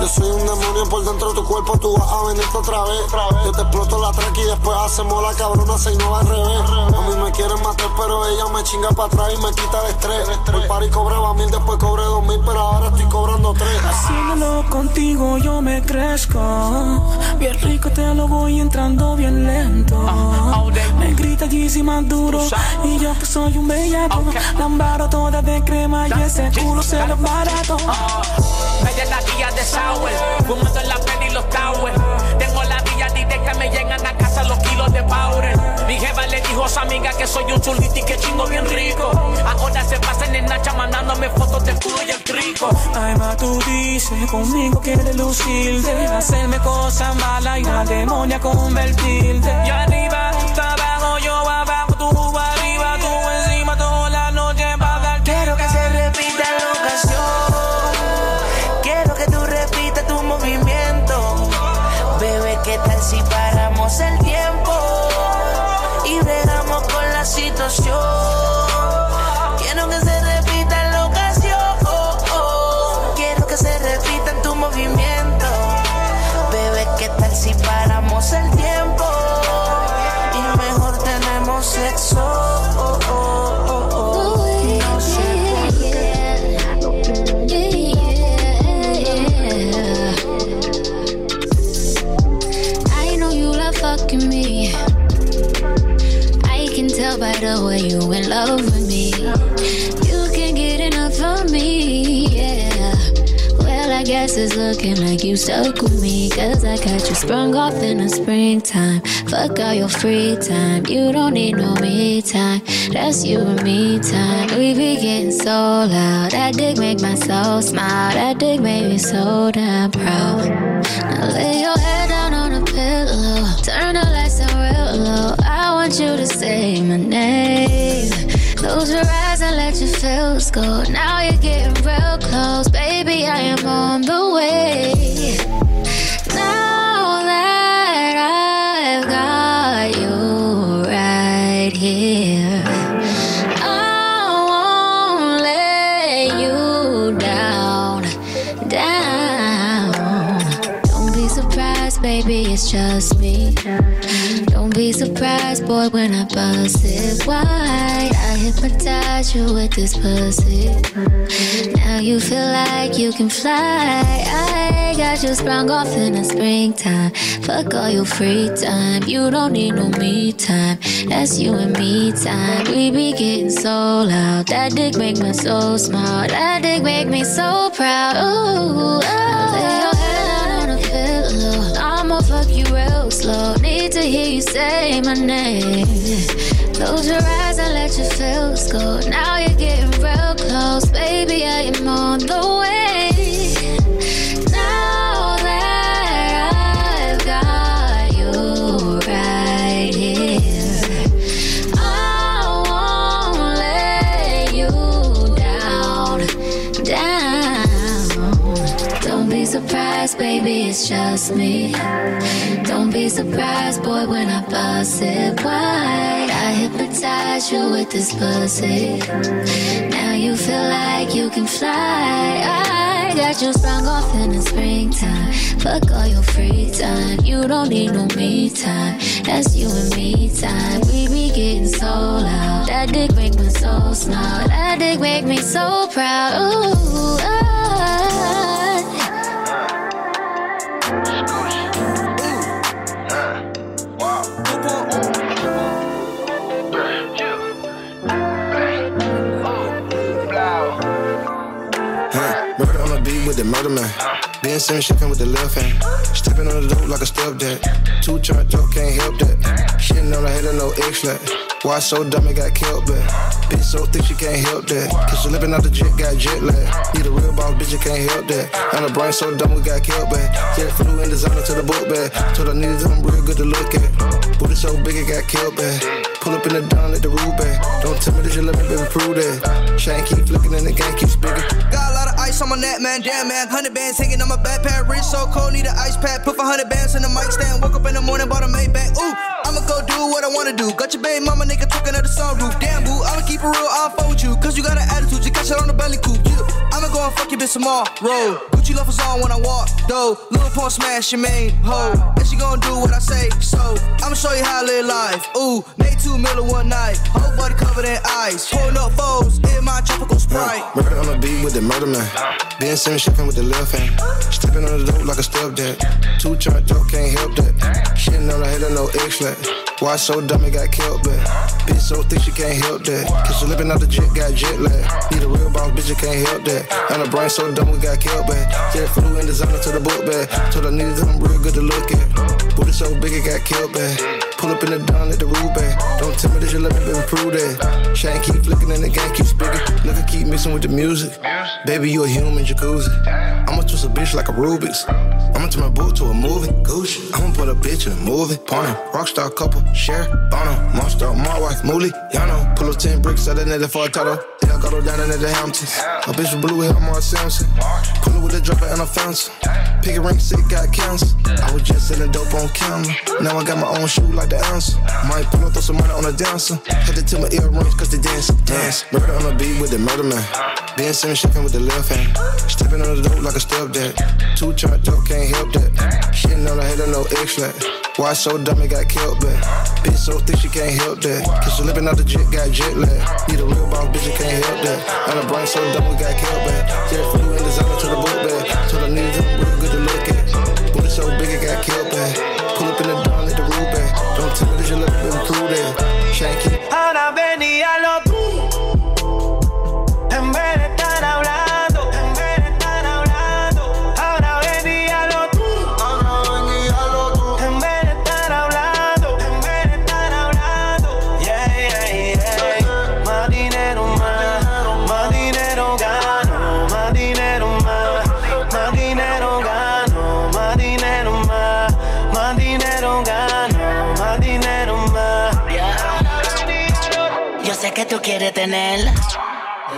Yo soy un demonio por dentro de tu cuerpo, tú vas a venirte otra vez. Yo te exploto la track y después hacemos la cabrona, se no va al revés. A mí me quieren matar, pero ella me chinga para atrás y me quita el estrés. El party cobraba mil, después cobré dos mil, pero ahora estoy cobrando tres. Haciéndolo contigo yo me crezco. Bien rico te lo voy entrando bien lento. Me grita Yeezy más duro. Y yo que soy un bellaco. Lambaro toda de crema y ese culo se lo barato. Media la guía de Sour, fumando en la pen y los towers. Tengo la villa directa, me llegan a casa los kilos de powder. Mi jefa le dijo a su amiga que soy un chulito y que chingo bien rico. Ahora se pasan en Nacha mandándome fotos de culo y el trico. Ay, ma, tú dices conmigo quieres lucirte. Hacerme cosas malas y la demonia convertirte. Y arriba, abajo, yo abajo, looking like you stuck with me. Cause I got you sprung off in the springtime. Fuck all your free time. You don't need no me time. That's you and me time. We be getting so loud. That dick make my soul smile. That dick make me so damn proud. Now lay your head down on a pillow. Turn the lights down real low. I want you to say my name. Close your eyes and let your feels go. Now you're getting real close. Baby, I am on the boy, when I bust it wide. I hypnotize you with this pussy. Now you feel like you can fly. I got you sprung off in the springtime. Fuck all your free time. You don't need no me time. That's you and me time. We be getting so loud. That dick make my soul smile. That dick make me so proud. Ooh, oh. Lay your head on a pillow. I'ma fuck you real slow. Hear you say my name. Close your eyes and let your feels go. Now you're getting real close, baby. I am on the way. It's just me. Don't be surprised, boy, when I bust it wide. I hypnotize you with this pussy. Now you feel like you can fly. I got you sprung off in the springtime. Fuck all your free time. You don't need no me time. That's you and me time. We be getting so loud. That dick make my soul smile. That dick make me so proud. Ooh, ah. The murder man. Ben Simmons shipping with the left hand. Stepping on the dope like a stepdad. Two chart joke can't help that. Shitting on the head of no X-flat. Why so dumb it got killed back? Bitch so thick she can't help that. Cause she lipping out the jet got jet lag. Need a real boss bitch you can't help that. And the brain so dumb we got killed back. Jet flew in designer to the book bag. Told I needed them real good to look at. Booty so big it got killed back. Pull up in the dawn let the back. Don't tell me that you let me baby prove that. Chain keep flicking and the gang keeps bigger. Got a lot of ice on my neck, man. Damn, man. 100 bands hanging on my backpack. Wrist so cold, need an ice pack. Put 500 bands in the mic stand. Woke up in the morning, bought a Maybach. Ooh, I'ma go do what I wanna do. Got your baby mama nigga talking at the sunroof. Damn, boo, I'ma keep it real, I'll with you. Cause you got an attitude, you catch it on the belly coupe. Yeah. I'ma go and fuck your bitch tomorrow. Gucci loafers on when I walk, though. Lil Pump smash your main hoe. And she gon' do what I say, so I'ma show you how I live life. Ooh, made two middle one night. Whole body covered in ice. Holding up foes in my tropical sprite. Yeah, murder on the beat with the murder man. Ben Simmons shipping with the left hand. Stepping on the dope like a step stepdad. Two chart dope, can't help that. Shitting Why so dumb it got killed back? Bitch so thick she can't help that. Cause she living out the jet, got jet lag. Need a real boss, bitch, you can't help that. And her brain so dumb we got killed back. Jet flew in designer to the book bag. Told I needed real good to look at. Booty so big it got killed back. Pull up in the dawn at the bag. Don't tell me that you let me improve that. Shine keep flicking and the gang keep speaking. Look, I keep mixing with the music. Baby, you a human jacuzzi. I'ma twist a bitch like a Rubik's. I'ma turn my boot to a movie. Gucci. I'ma put a bitch in a movie. Porno. Rockstar couple. Share. Bono. Monster. My wife. Mooly. Yano. Pull up 10 bricks. Out of net for a title. Yeah, got her down in the Hamptons. A bitch with blue hair. Mark Simpson. Pull up with a dropper and a fence. Pick a ring. Sick. Got cancer. I was just selling dope on camera. Now I got my own shoe like the answer. Might pull up, throw some money on a dancer. Had to tell my earrings cause they dance, dance. Murder on the beat with the murder man. Ben Simmons shipping with the left hand. Stepping on the dope like a stepdad. Two chart dope, can't help that. Shitting on the head of no X-flat. Why so dumb it got killed back? Bitch so thick she can't help that. Cause she living out the jet, got jet lag. Need a real boss, bitch, you can't help that. And the brain so dumb we got killed back. Jet flew in designer to the book bag. Told I needed something real good so big it got killed back. Pull up in the dawn at the roof. Don't tell me that you let me improve that. Shanky.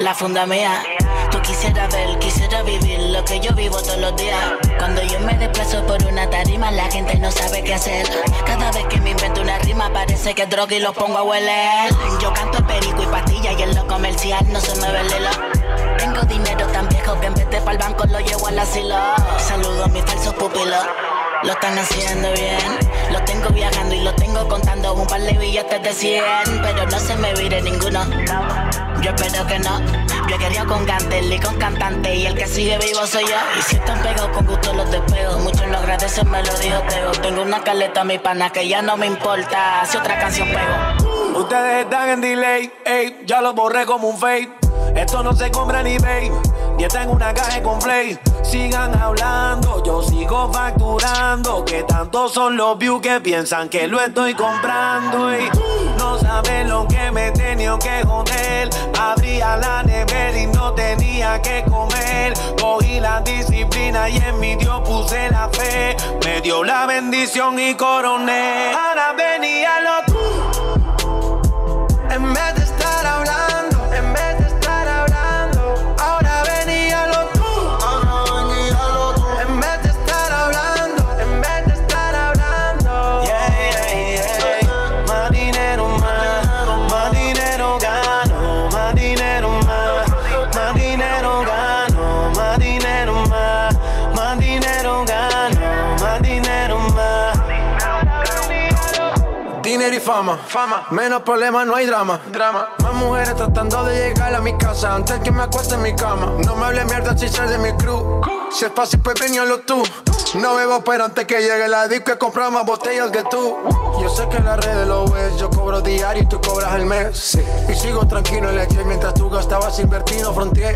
La funda mía. Tú quisieras ver, quisiera vivir lo que yo vivo todos los días. Cuando yo me desplazo por una tarima, la gente no sabe qué hacer. Cada vez que me invento una rima, parece que droga y lo pongo a hueler. Yo canto perico y pastilla y en lo comercial no se me ve el. Tengo dinero tan viejo que en vez de pa'l banco lo llevo al asilo. Saludo a mis falsos pupilos. Lo están haciendo bien. Viajando y lo tengo contando un par de billetes de 100. Pero no se me vire ninguno. Yo espero que no. Yo querido con Gantel y con cantante. Y el que sigue vivo soy yo. Y si están pegados con gusto los despego. Muchos lo agradecen, me lo dijo Teo. Tengo una caleta, mi pana, que ya no me importa. Si otra canción pego. Ustedes están en delay, ey, ya lo borré como un fake. Esto no se compra ni babe, y está en una caja con play. Sigan hablando, yo sigo facturando. Que tantos son los views que piensan que lo estoy comprando. Y no saben lo que me he tenido que joder. Abría la nevera y no tenía que comer. Cogí la disciplina y en mi Dios puse la fe. Me dio la bendición y coroné. Ahora venía lo en vez de fama, fama, menos problemas, no hay drama, drama. Más mujeres tratando de llegar a mi casa antes que me acueste en mi cama. No me hable mierda si soy de mi crew. Si es fácil, pues veníalo tú. No bebo, pero antes que llegue la disco he comprado más botellas que tú. Yo sé que en las redes lo ves, yo cobro diario y tú cobras el mes. Y sigo tranquilo en la que mientras tú gastabas invertido frontier.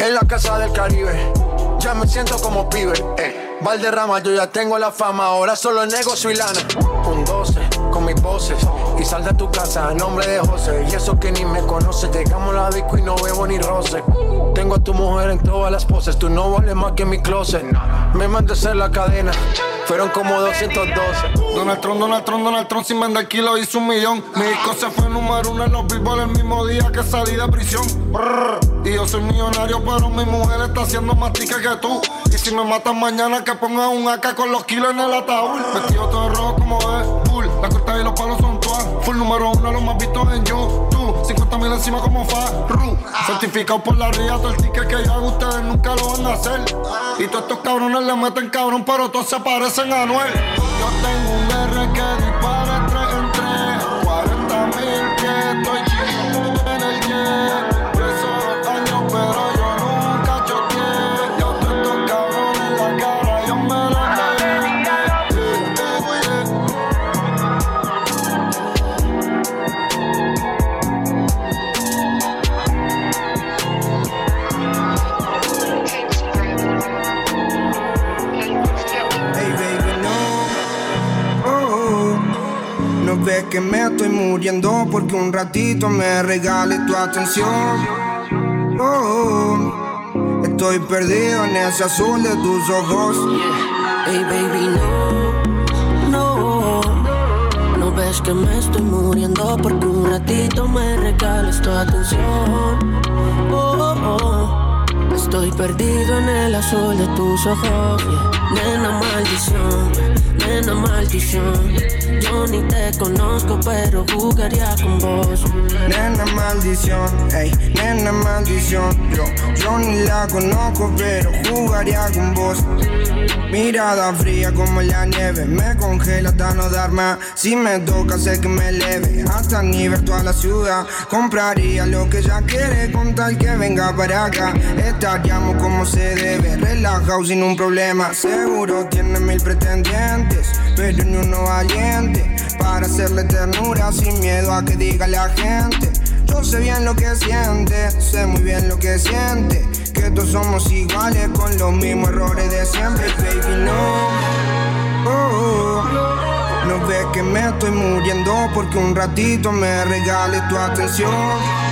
En la casa del Caribe, ya me siento como pibe. Eh. Valderrama, yo ya tengo la fama, ahora solo negocio y lana. Un 12 con mis voces y sal de tu casa a nombre de José. Y eso que ni me conoce, llegamos a la disco y no bebo ni roce. Tengo a tu mujer en todas las poses, tú no vales más que mi closet. Me mandé a hacer la cadena, fueron como 212. Donald Trump, Donald Trump, Donald Trump sin vender kilo hizo un millón. Mi disco se fue número uno en los billboards el mismo día que salí de prisión. Y yo soy millonario, pero mi mujer está haciendo más tica que tú. Y si me matan mañana, que pongan un AK con los kilos en el ataúd. Vestido todo rojo como es, full. La corta y los palos son tuas. Full número uno, los más vistos en YouTube. 50 mil encima como Farru. Certificado por la RIA, todo el ticket que yo hago, ustedes nunca lo van a hacer. Y todos estos cabrones le meten cabrón, pero todos se parecen a Noel. Yo tengo un R que dispara 3 en 3. 40 mil que estoy ves que me estoy muriendo porque un ratito me regales tu atención. Oh. Estoy perdido en ese azul de tus ojos. Hey baby, no, no, no ves que me estoy muriendo porque un ratito me regales tu atención. Oh, oh, oh. Estoy perdido en el azul de tus ojos. Nena maldición, nena maldición. Yo ni te conozco, pero jugaría con vos. Nena maldición, ey, nena maldición. Yo, yo ni la conozco, pero jugaría con vos. Mirada fría como la nieve, me congela hasta no dar más. Si me toca, sé que me eleve hasta nivel toda la ciudad. Compraría lo que ella quiere con tal que venga para acá. Estaríamos como se debe, relajado sin un problema. Seguro tiene mil pretendientes, pero ni uno valiente para hacerle ternura sin miedo a que diga la gente. Yo sé bien lo que siente, sé muy bien lo que siente. Que todos somos iguales con los mismos errores de siempre, baby, no. Oh, oh. No ves que me estoy muriendo porque un ratito me regales tu atención.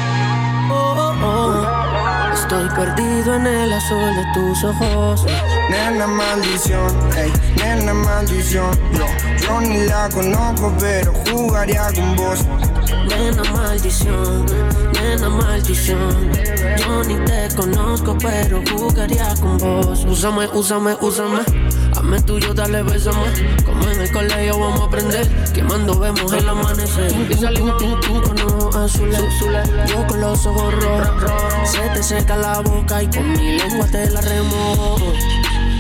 Estoy perdido en el azul de tus ojos. Nena maldición, ey, nena maldición. Yo, yo ni la conozco, pero jugaría con vos. Nena maldición, nena maldición. Yo ni te conozco, pero jugaría con vos. Úsame, úsame, úsame. Hazme tuyo, dale, bésame. Como en el colegio vamos a aprender. Quemando vemos el amanecer. Y salimos tú, tú con ojos azules. Yo con los ojos rojos. Se te seca la boca y con mi lengua te la remojo.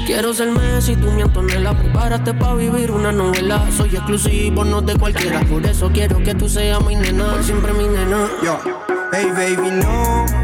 Quiero ser Messi, tú mi Antonella Prepárate pa' vivir una novela Soy exclusivo, no de cualquiera Por eso quiero que tú seas mi nena siempre mi nena Yo, hey baby, no.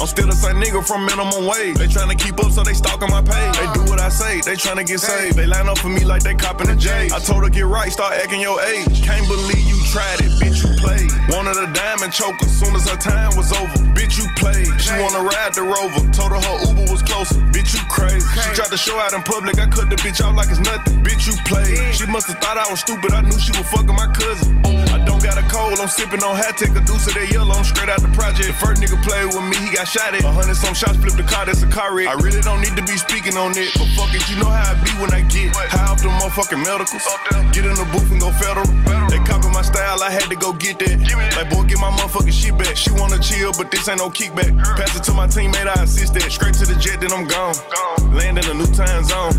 I'm still the same nigga from minimum wage. They tryna keep up, so they stalking my page. They do what I say, they tryna get saved. They line up for me like they copping a J. I told her get right, start acting your age. Can't believe you tried it, bitch, you played. Wanted a diamond choker, soon as her time was over. Bitch, you played. She wanna ride the rover, told her her Uber was closer. Bitch, you crazy. She tried to show out in public, I cut the bitch out like it's nothing. Bitch, you played. She must have thought I was stupid, I knew she was fucking my cousin. I don't got a cold, I'm sipping on hat, take a deuce of that yellow, I'm straight out the project. The First nigga played with me, he got shot at. A hundred some shots, flipped the car, that's a car wreck. I really don't need to be speaking on it, but fuck it, you know how I be when I get high off the motherfucking medicals. Get in the booth and go federal. They copy my style, I had to go get that. Like, boy, get my motherfucking shit back. She wanna chill, but this ain't no kickback. Pass it to my teammate, I assist that. Straight to the jet, then I'm gone. Land in a new time zone.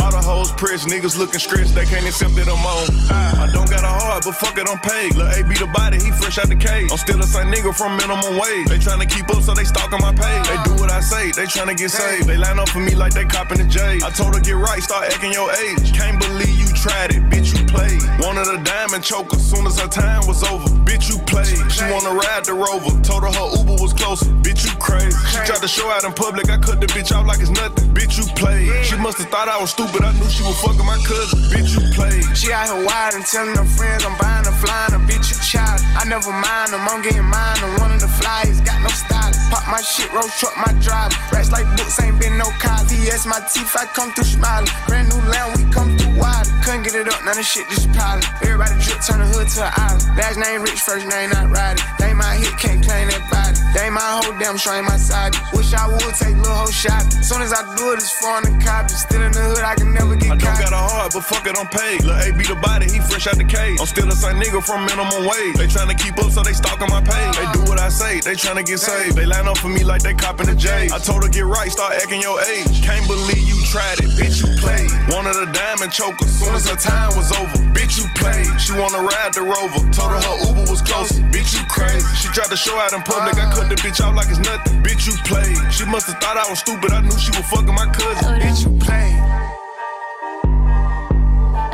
All the hoes pressed, niggas looking stressed, they can't accept that I'm on. I don't got a heart, but fuck it, I'm paid. Lil' A the body, he fresh out the cage. I'm still the same nigga from minimum wage. They tryna keep up, so they stalking my page. They do what I say, they tryna get saved. They line up for me like they copping a J. I told her get right, start acting your age. Can't believe you tried it, bitch, you played. Wanted a diamond choker, soon as her time was over. Bitch, you played. She wanna ride the rover, told her her Uber was closer. Bitch, you crazy. She tried to show out in public, I cut the bitch out like it's nothing. Bitch, you played. She must must have thought I was stupid. I knew she was fucking my cousin. Bitch, you played. She out here wild and telling her friends I'm buying a flying a bitch you child. I never mind them, I'm getting mine. I'm one of the flyers, got no style. Pop my shit, roll truck my drive. Racks like books, ain't been no cars. He my teeth, I come through smiling. Brand new land, we come through wide. Couldn't get it up, none of shit just piling. Everybody drip, turn the hood to an island. Last name rich, first name not riding. They my hit, can't claim that body. They my whole damn sure ain't my side. Wish I would take little whole shot. Soon as I do it, it's foreign and copy. Still in the hood, I can never get I caught. don't got a heart, but fuck it, I'm paid. Lil' A be the body, he fresh out the cage. I'm still the same nigga from minimum wage. They tryna keep up, so they stalking my page. They do what I say, they tryna get saved. They line up for me like they copping the J. I told her get right, start acting your age. Can't believe you tried it, bitch, you played. Wanted a diamond choker, soon as her time was over, bitch, you played. She wanna ride the rover, told her her Uber was closer, bitch, you crazy. She tried to show out in public, I cut the bitch out like it's nothing, bitch, you played. She must have thought I was stupid, I knew she was fucking my cousin, bitch, you played.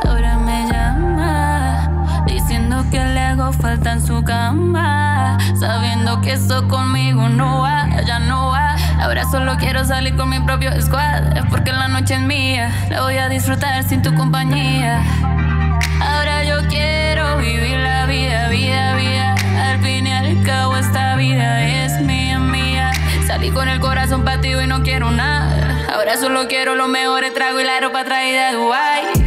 Ahora me llama diciendo que le hago falta en su cama, sabiendo que eso conmigo no va, ya no va. Ahora solo quiero salir con mi propio squad, es porque la noche es mía, la voy a disfrutar sin tu compañía. Es mía, mía. Salí con el corazón partido y no quiero nada. Ahora solo quiero los mejores tragos y la ropa traída de Dubai.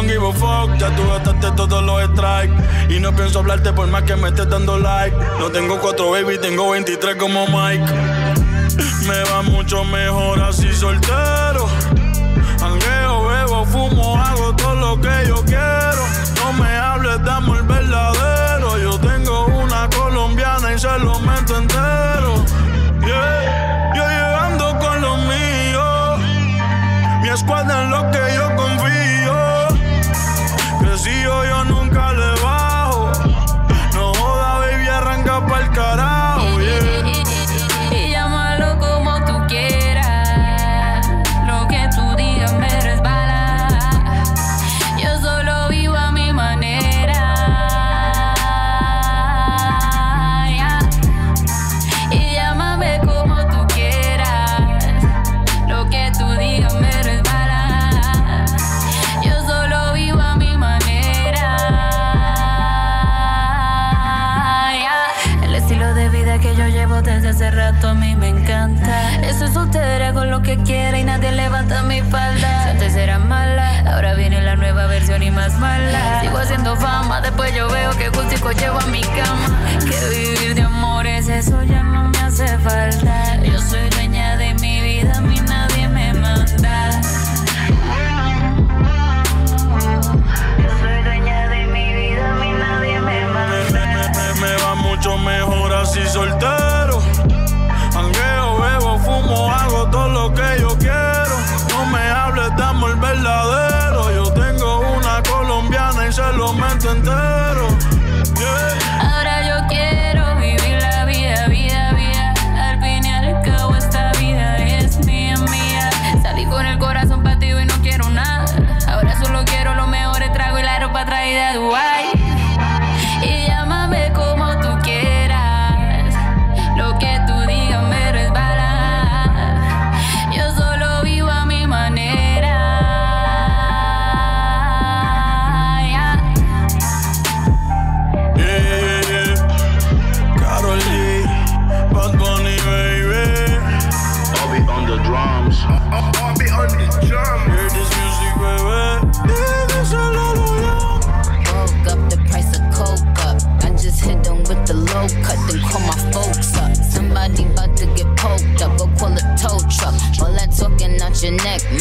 Don't give fuck. Ya tú gastaste todos los strikes. Y no pienso hablarte por más que me estés dando like. No tengo cuatro baby, tengo 23 como Mike. Me va mucho mejor así soltero. Angueo, bebo, fumo, hago todo lo que yo quiero. No me hables de amor verdadero. Yo tengo una colombiana y se lo meto entero. Y nadie levanta mi falda. Si antes era mala, ahora viene la nueva versión y más mala. Sigo haciendo fama, después yo veo que gustico llevo a mi cama. Que vivir de amores, eso ya no me hace falta.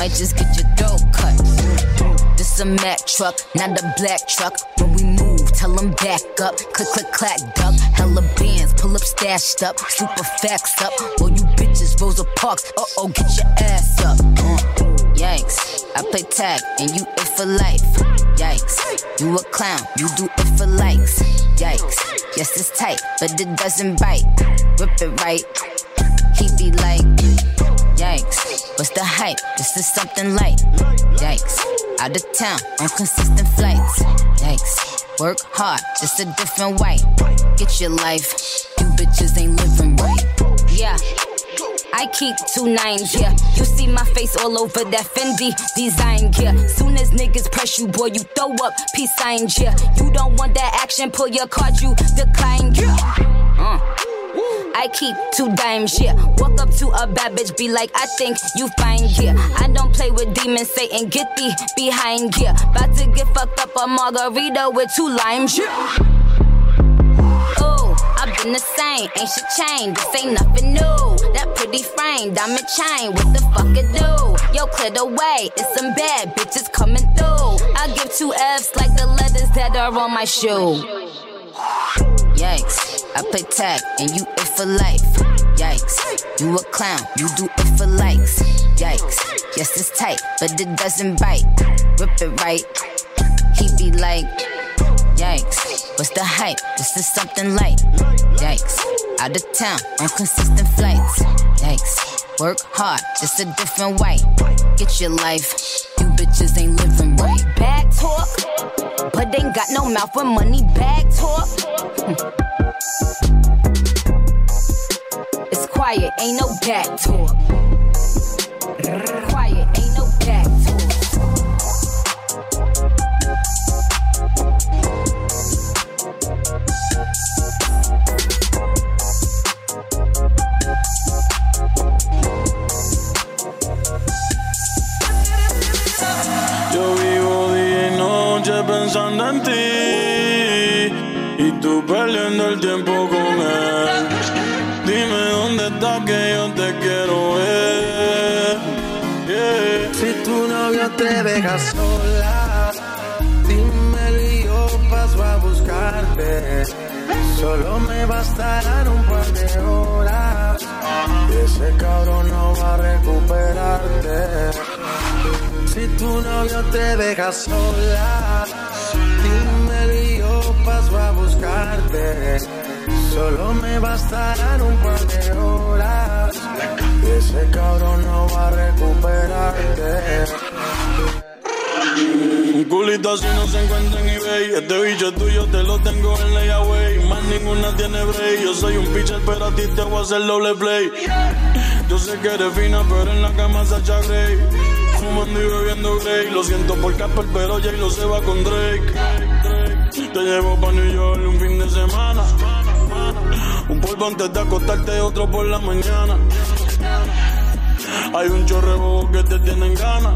Might just get your throat cut. This a Mack truck, not a black truck. When we move, tell them back up. Click, click, clack, duck. Hella bands, pull up stashed up. Super facts up. All you bitches Rosa parks. Uh oh, get your ass up. Uh, yikes. I play tag and you it for life. Yikes. You a clown, you do it for likes. Yikes. Yes, it's tight, but it doesn't bite. Rip it right. He be like, yikes. What's the hype? This is something light. Yikes. Out of town on consistent flights. Yikes. Work hard, just a different way. Get your life. You bitches ain't living right. Yeah. I keep two nines, yeah. You see my face all over that Fendi design, yeah. Soon as niggas press you, boy, you throw up peace signs, yeah. You don't want that action, pull your card, you decline, yeah. Uh. I keep two dimes, yeah. Walk up to a bad bitch, be like, I think you fine, yeah. I don't play with demons, Satan, get thee behind, yeah. About to get fucked up a margarita with two limes, yeah. Ooh, I've been the same, ain't shit changed. This ain't nothing new. That pretty frame, diamond chain, what the fuck it do? Yo, clear the way, it's some bad bitches coming through. I give two F's like the letters that are on my shoe. Yikes, I play tag and you it for life. Yikes, you a clown, you do it for likes. Yikes, yes it's tight, but it doesn't bite. Rip it right, he be like, yikes, what's the hype? This is something light. Yikes, out of town on consistent flights. Yikes, work hard, just a different way. Get your life, you bitches ain't living right. Bad talk, but they ain't got no mouth for money. Bag talk. quiet, ain't no back talk. Quiet, ain't no back talk. Yo vivo día y noche pensando en ti y tú perdiendo el tiempo con novio te deja sola, y yo paso a buscarte. Solo me bastarán un par de horas ese cabrón no va a recuperarte. Si tu novio te deja sola, dímelo y yo paso a buscarte. Solo me bastarán un par de horas ese cabrón no va a recuperarte. Un culito así no se encuentra en eBay. Este bicho tuyo, te lo tengo en layaway. Más ninguna tiene break. Yo soy un pitcher, pero a ti te voy a hacer doble play. Yo sé que eres fina, pero en la cama Sacha Grey. Fumando y bebiendo Grey. Lo siento por Casper, pero Jay lo se va con Drake. Te llevo pa' New York un fin de semana. Un polvo antes de acostarte, otro por la mañana. Hay un chorrebo que te tienen ganas.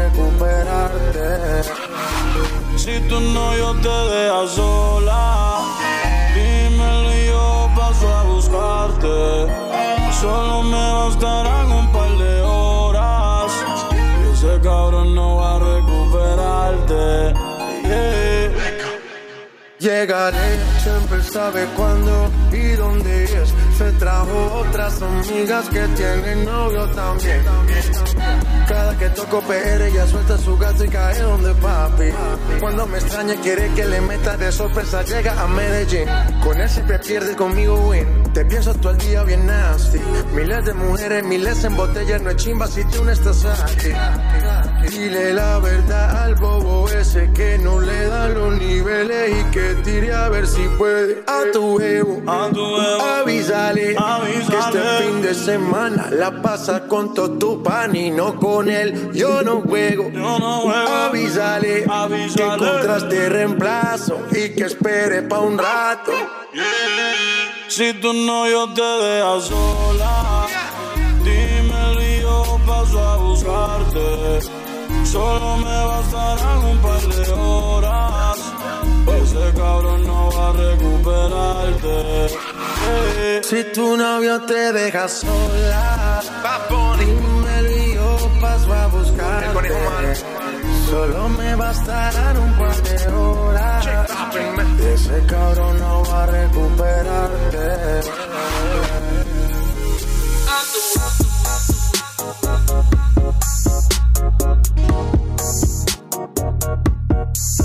Si tu novio te deja sola, dímelo y yo paso a buscarte. Solo me bastarán un par de horas y ese cabrón no va a recuperarte. Yeah. Llegaré, siempre sabe cuándo y dónde es. Se trajo otras amigas que tienen novio también. Que toco PR ella suelta su gato y cae donde papi. Cuando me extraña quiere que le meta de sorpresa llega a Medellín. Con él siempre pierde conmigo win. Te pienso todo el día bien nasty. Miles de mujeres, miles en botellas, no es chimba si tú no estás aquí. Dile la verdad al bobo ese que no le dan los niveles y que tire a ver si puede. A tu ego, avísale, que este fin de semana la pasa con todo tu pan y no con él. Yo no juego, avísale, que encontraste reemplazo y que espere pa' un rato. Si tu novio te deja sola, Dímelo y yo paso a buscarte. Solo me bastarán un par de horas. Ese cabrón no va a recuperarte. Si tu novio te deja sola, dímelo y yo paso a buscarte. Solo me bastarán un par de horas. Ese cabrón no va a recuperarte. Super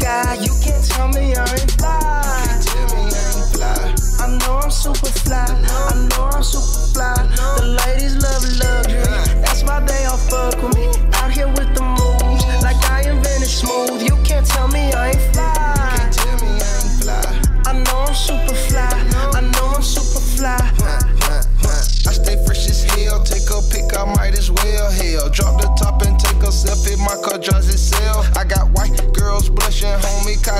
fly. You can't tell me I ain't fly I know I'm super flat I know I'm super fly. The ladies love luxury.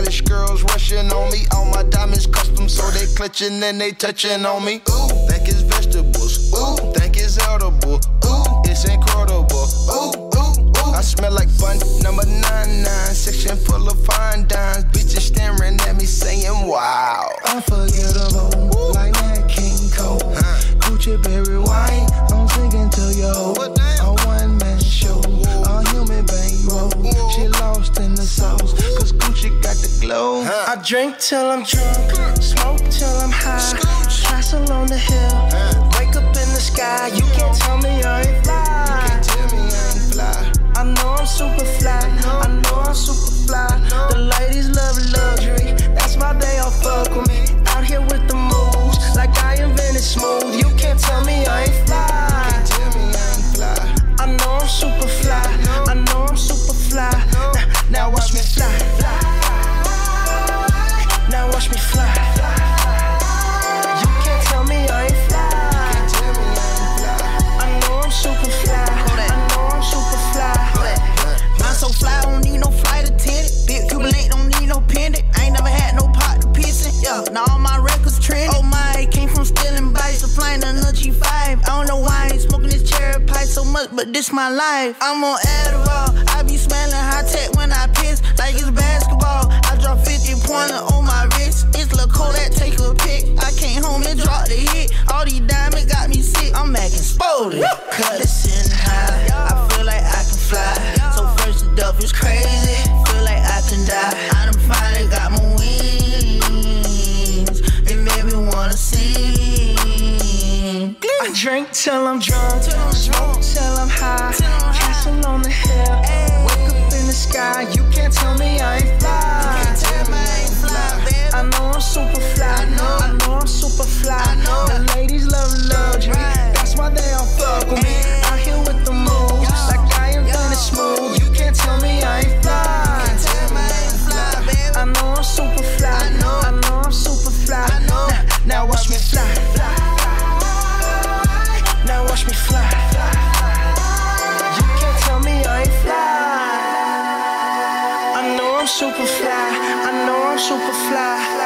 College girls rushing on me. All my diamonds custom, so they clutching and they touching on me. Ooh, think it's vegetables. Ooh, think it's edible. Ooh, it's incredible. Ooh, ooh, ooh. I smell like bun number nine nine. Section full of fine dimes. Bitches staring at me saying, Wow. Unforgettable, like that King Cole. Gucci berry wine, I'm singing to yo. Drink till I'm drunk, smoke till I'm high. Castle on the hill, wake up in the sky. You can't tell me I ain't fly. I know I'm super fly. I know I'm super fly. The ladies love luxury. That's why they all fuck with me. But this my life. I'm on Adderall. I be smelling high tech when I piss, like it's basketball. I drop 50 pointer on my wrist. It's Lil' that take a pic. I came home and dropped the hit. All these diamonds got me sick. I'm acting spotted. Cut it sitting high. I feel like I can fly. So first the duff is crazy. Feel like I can die. I drink till I'm drunk, smoke till I'm high. Castle on the hill, wake up in the sky. You can't tell me I ain't fly. I know I'm super fly. I know I'm super fly. The ladies love luxury. That's why they all fuck with me. Out here with the moves, like I am done smooth. You can't tell me I ain't fly. I know I'm super fly. I know I'm super fly. Now, now watch me fly. Super fly. I know I'm super fly.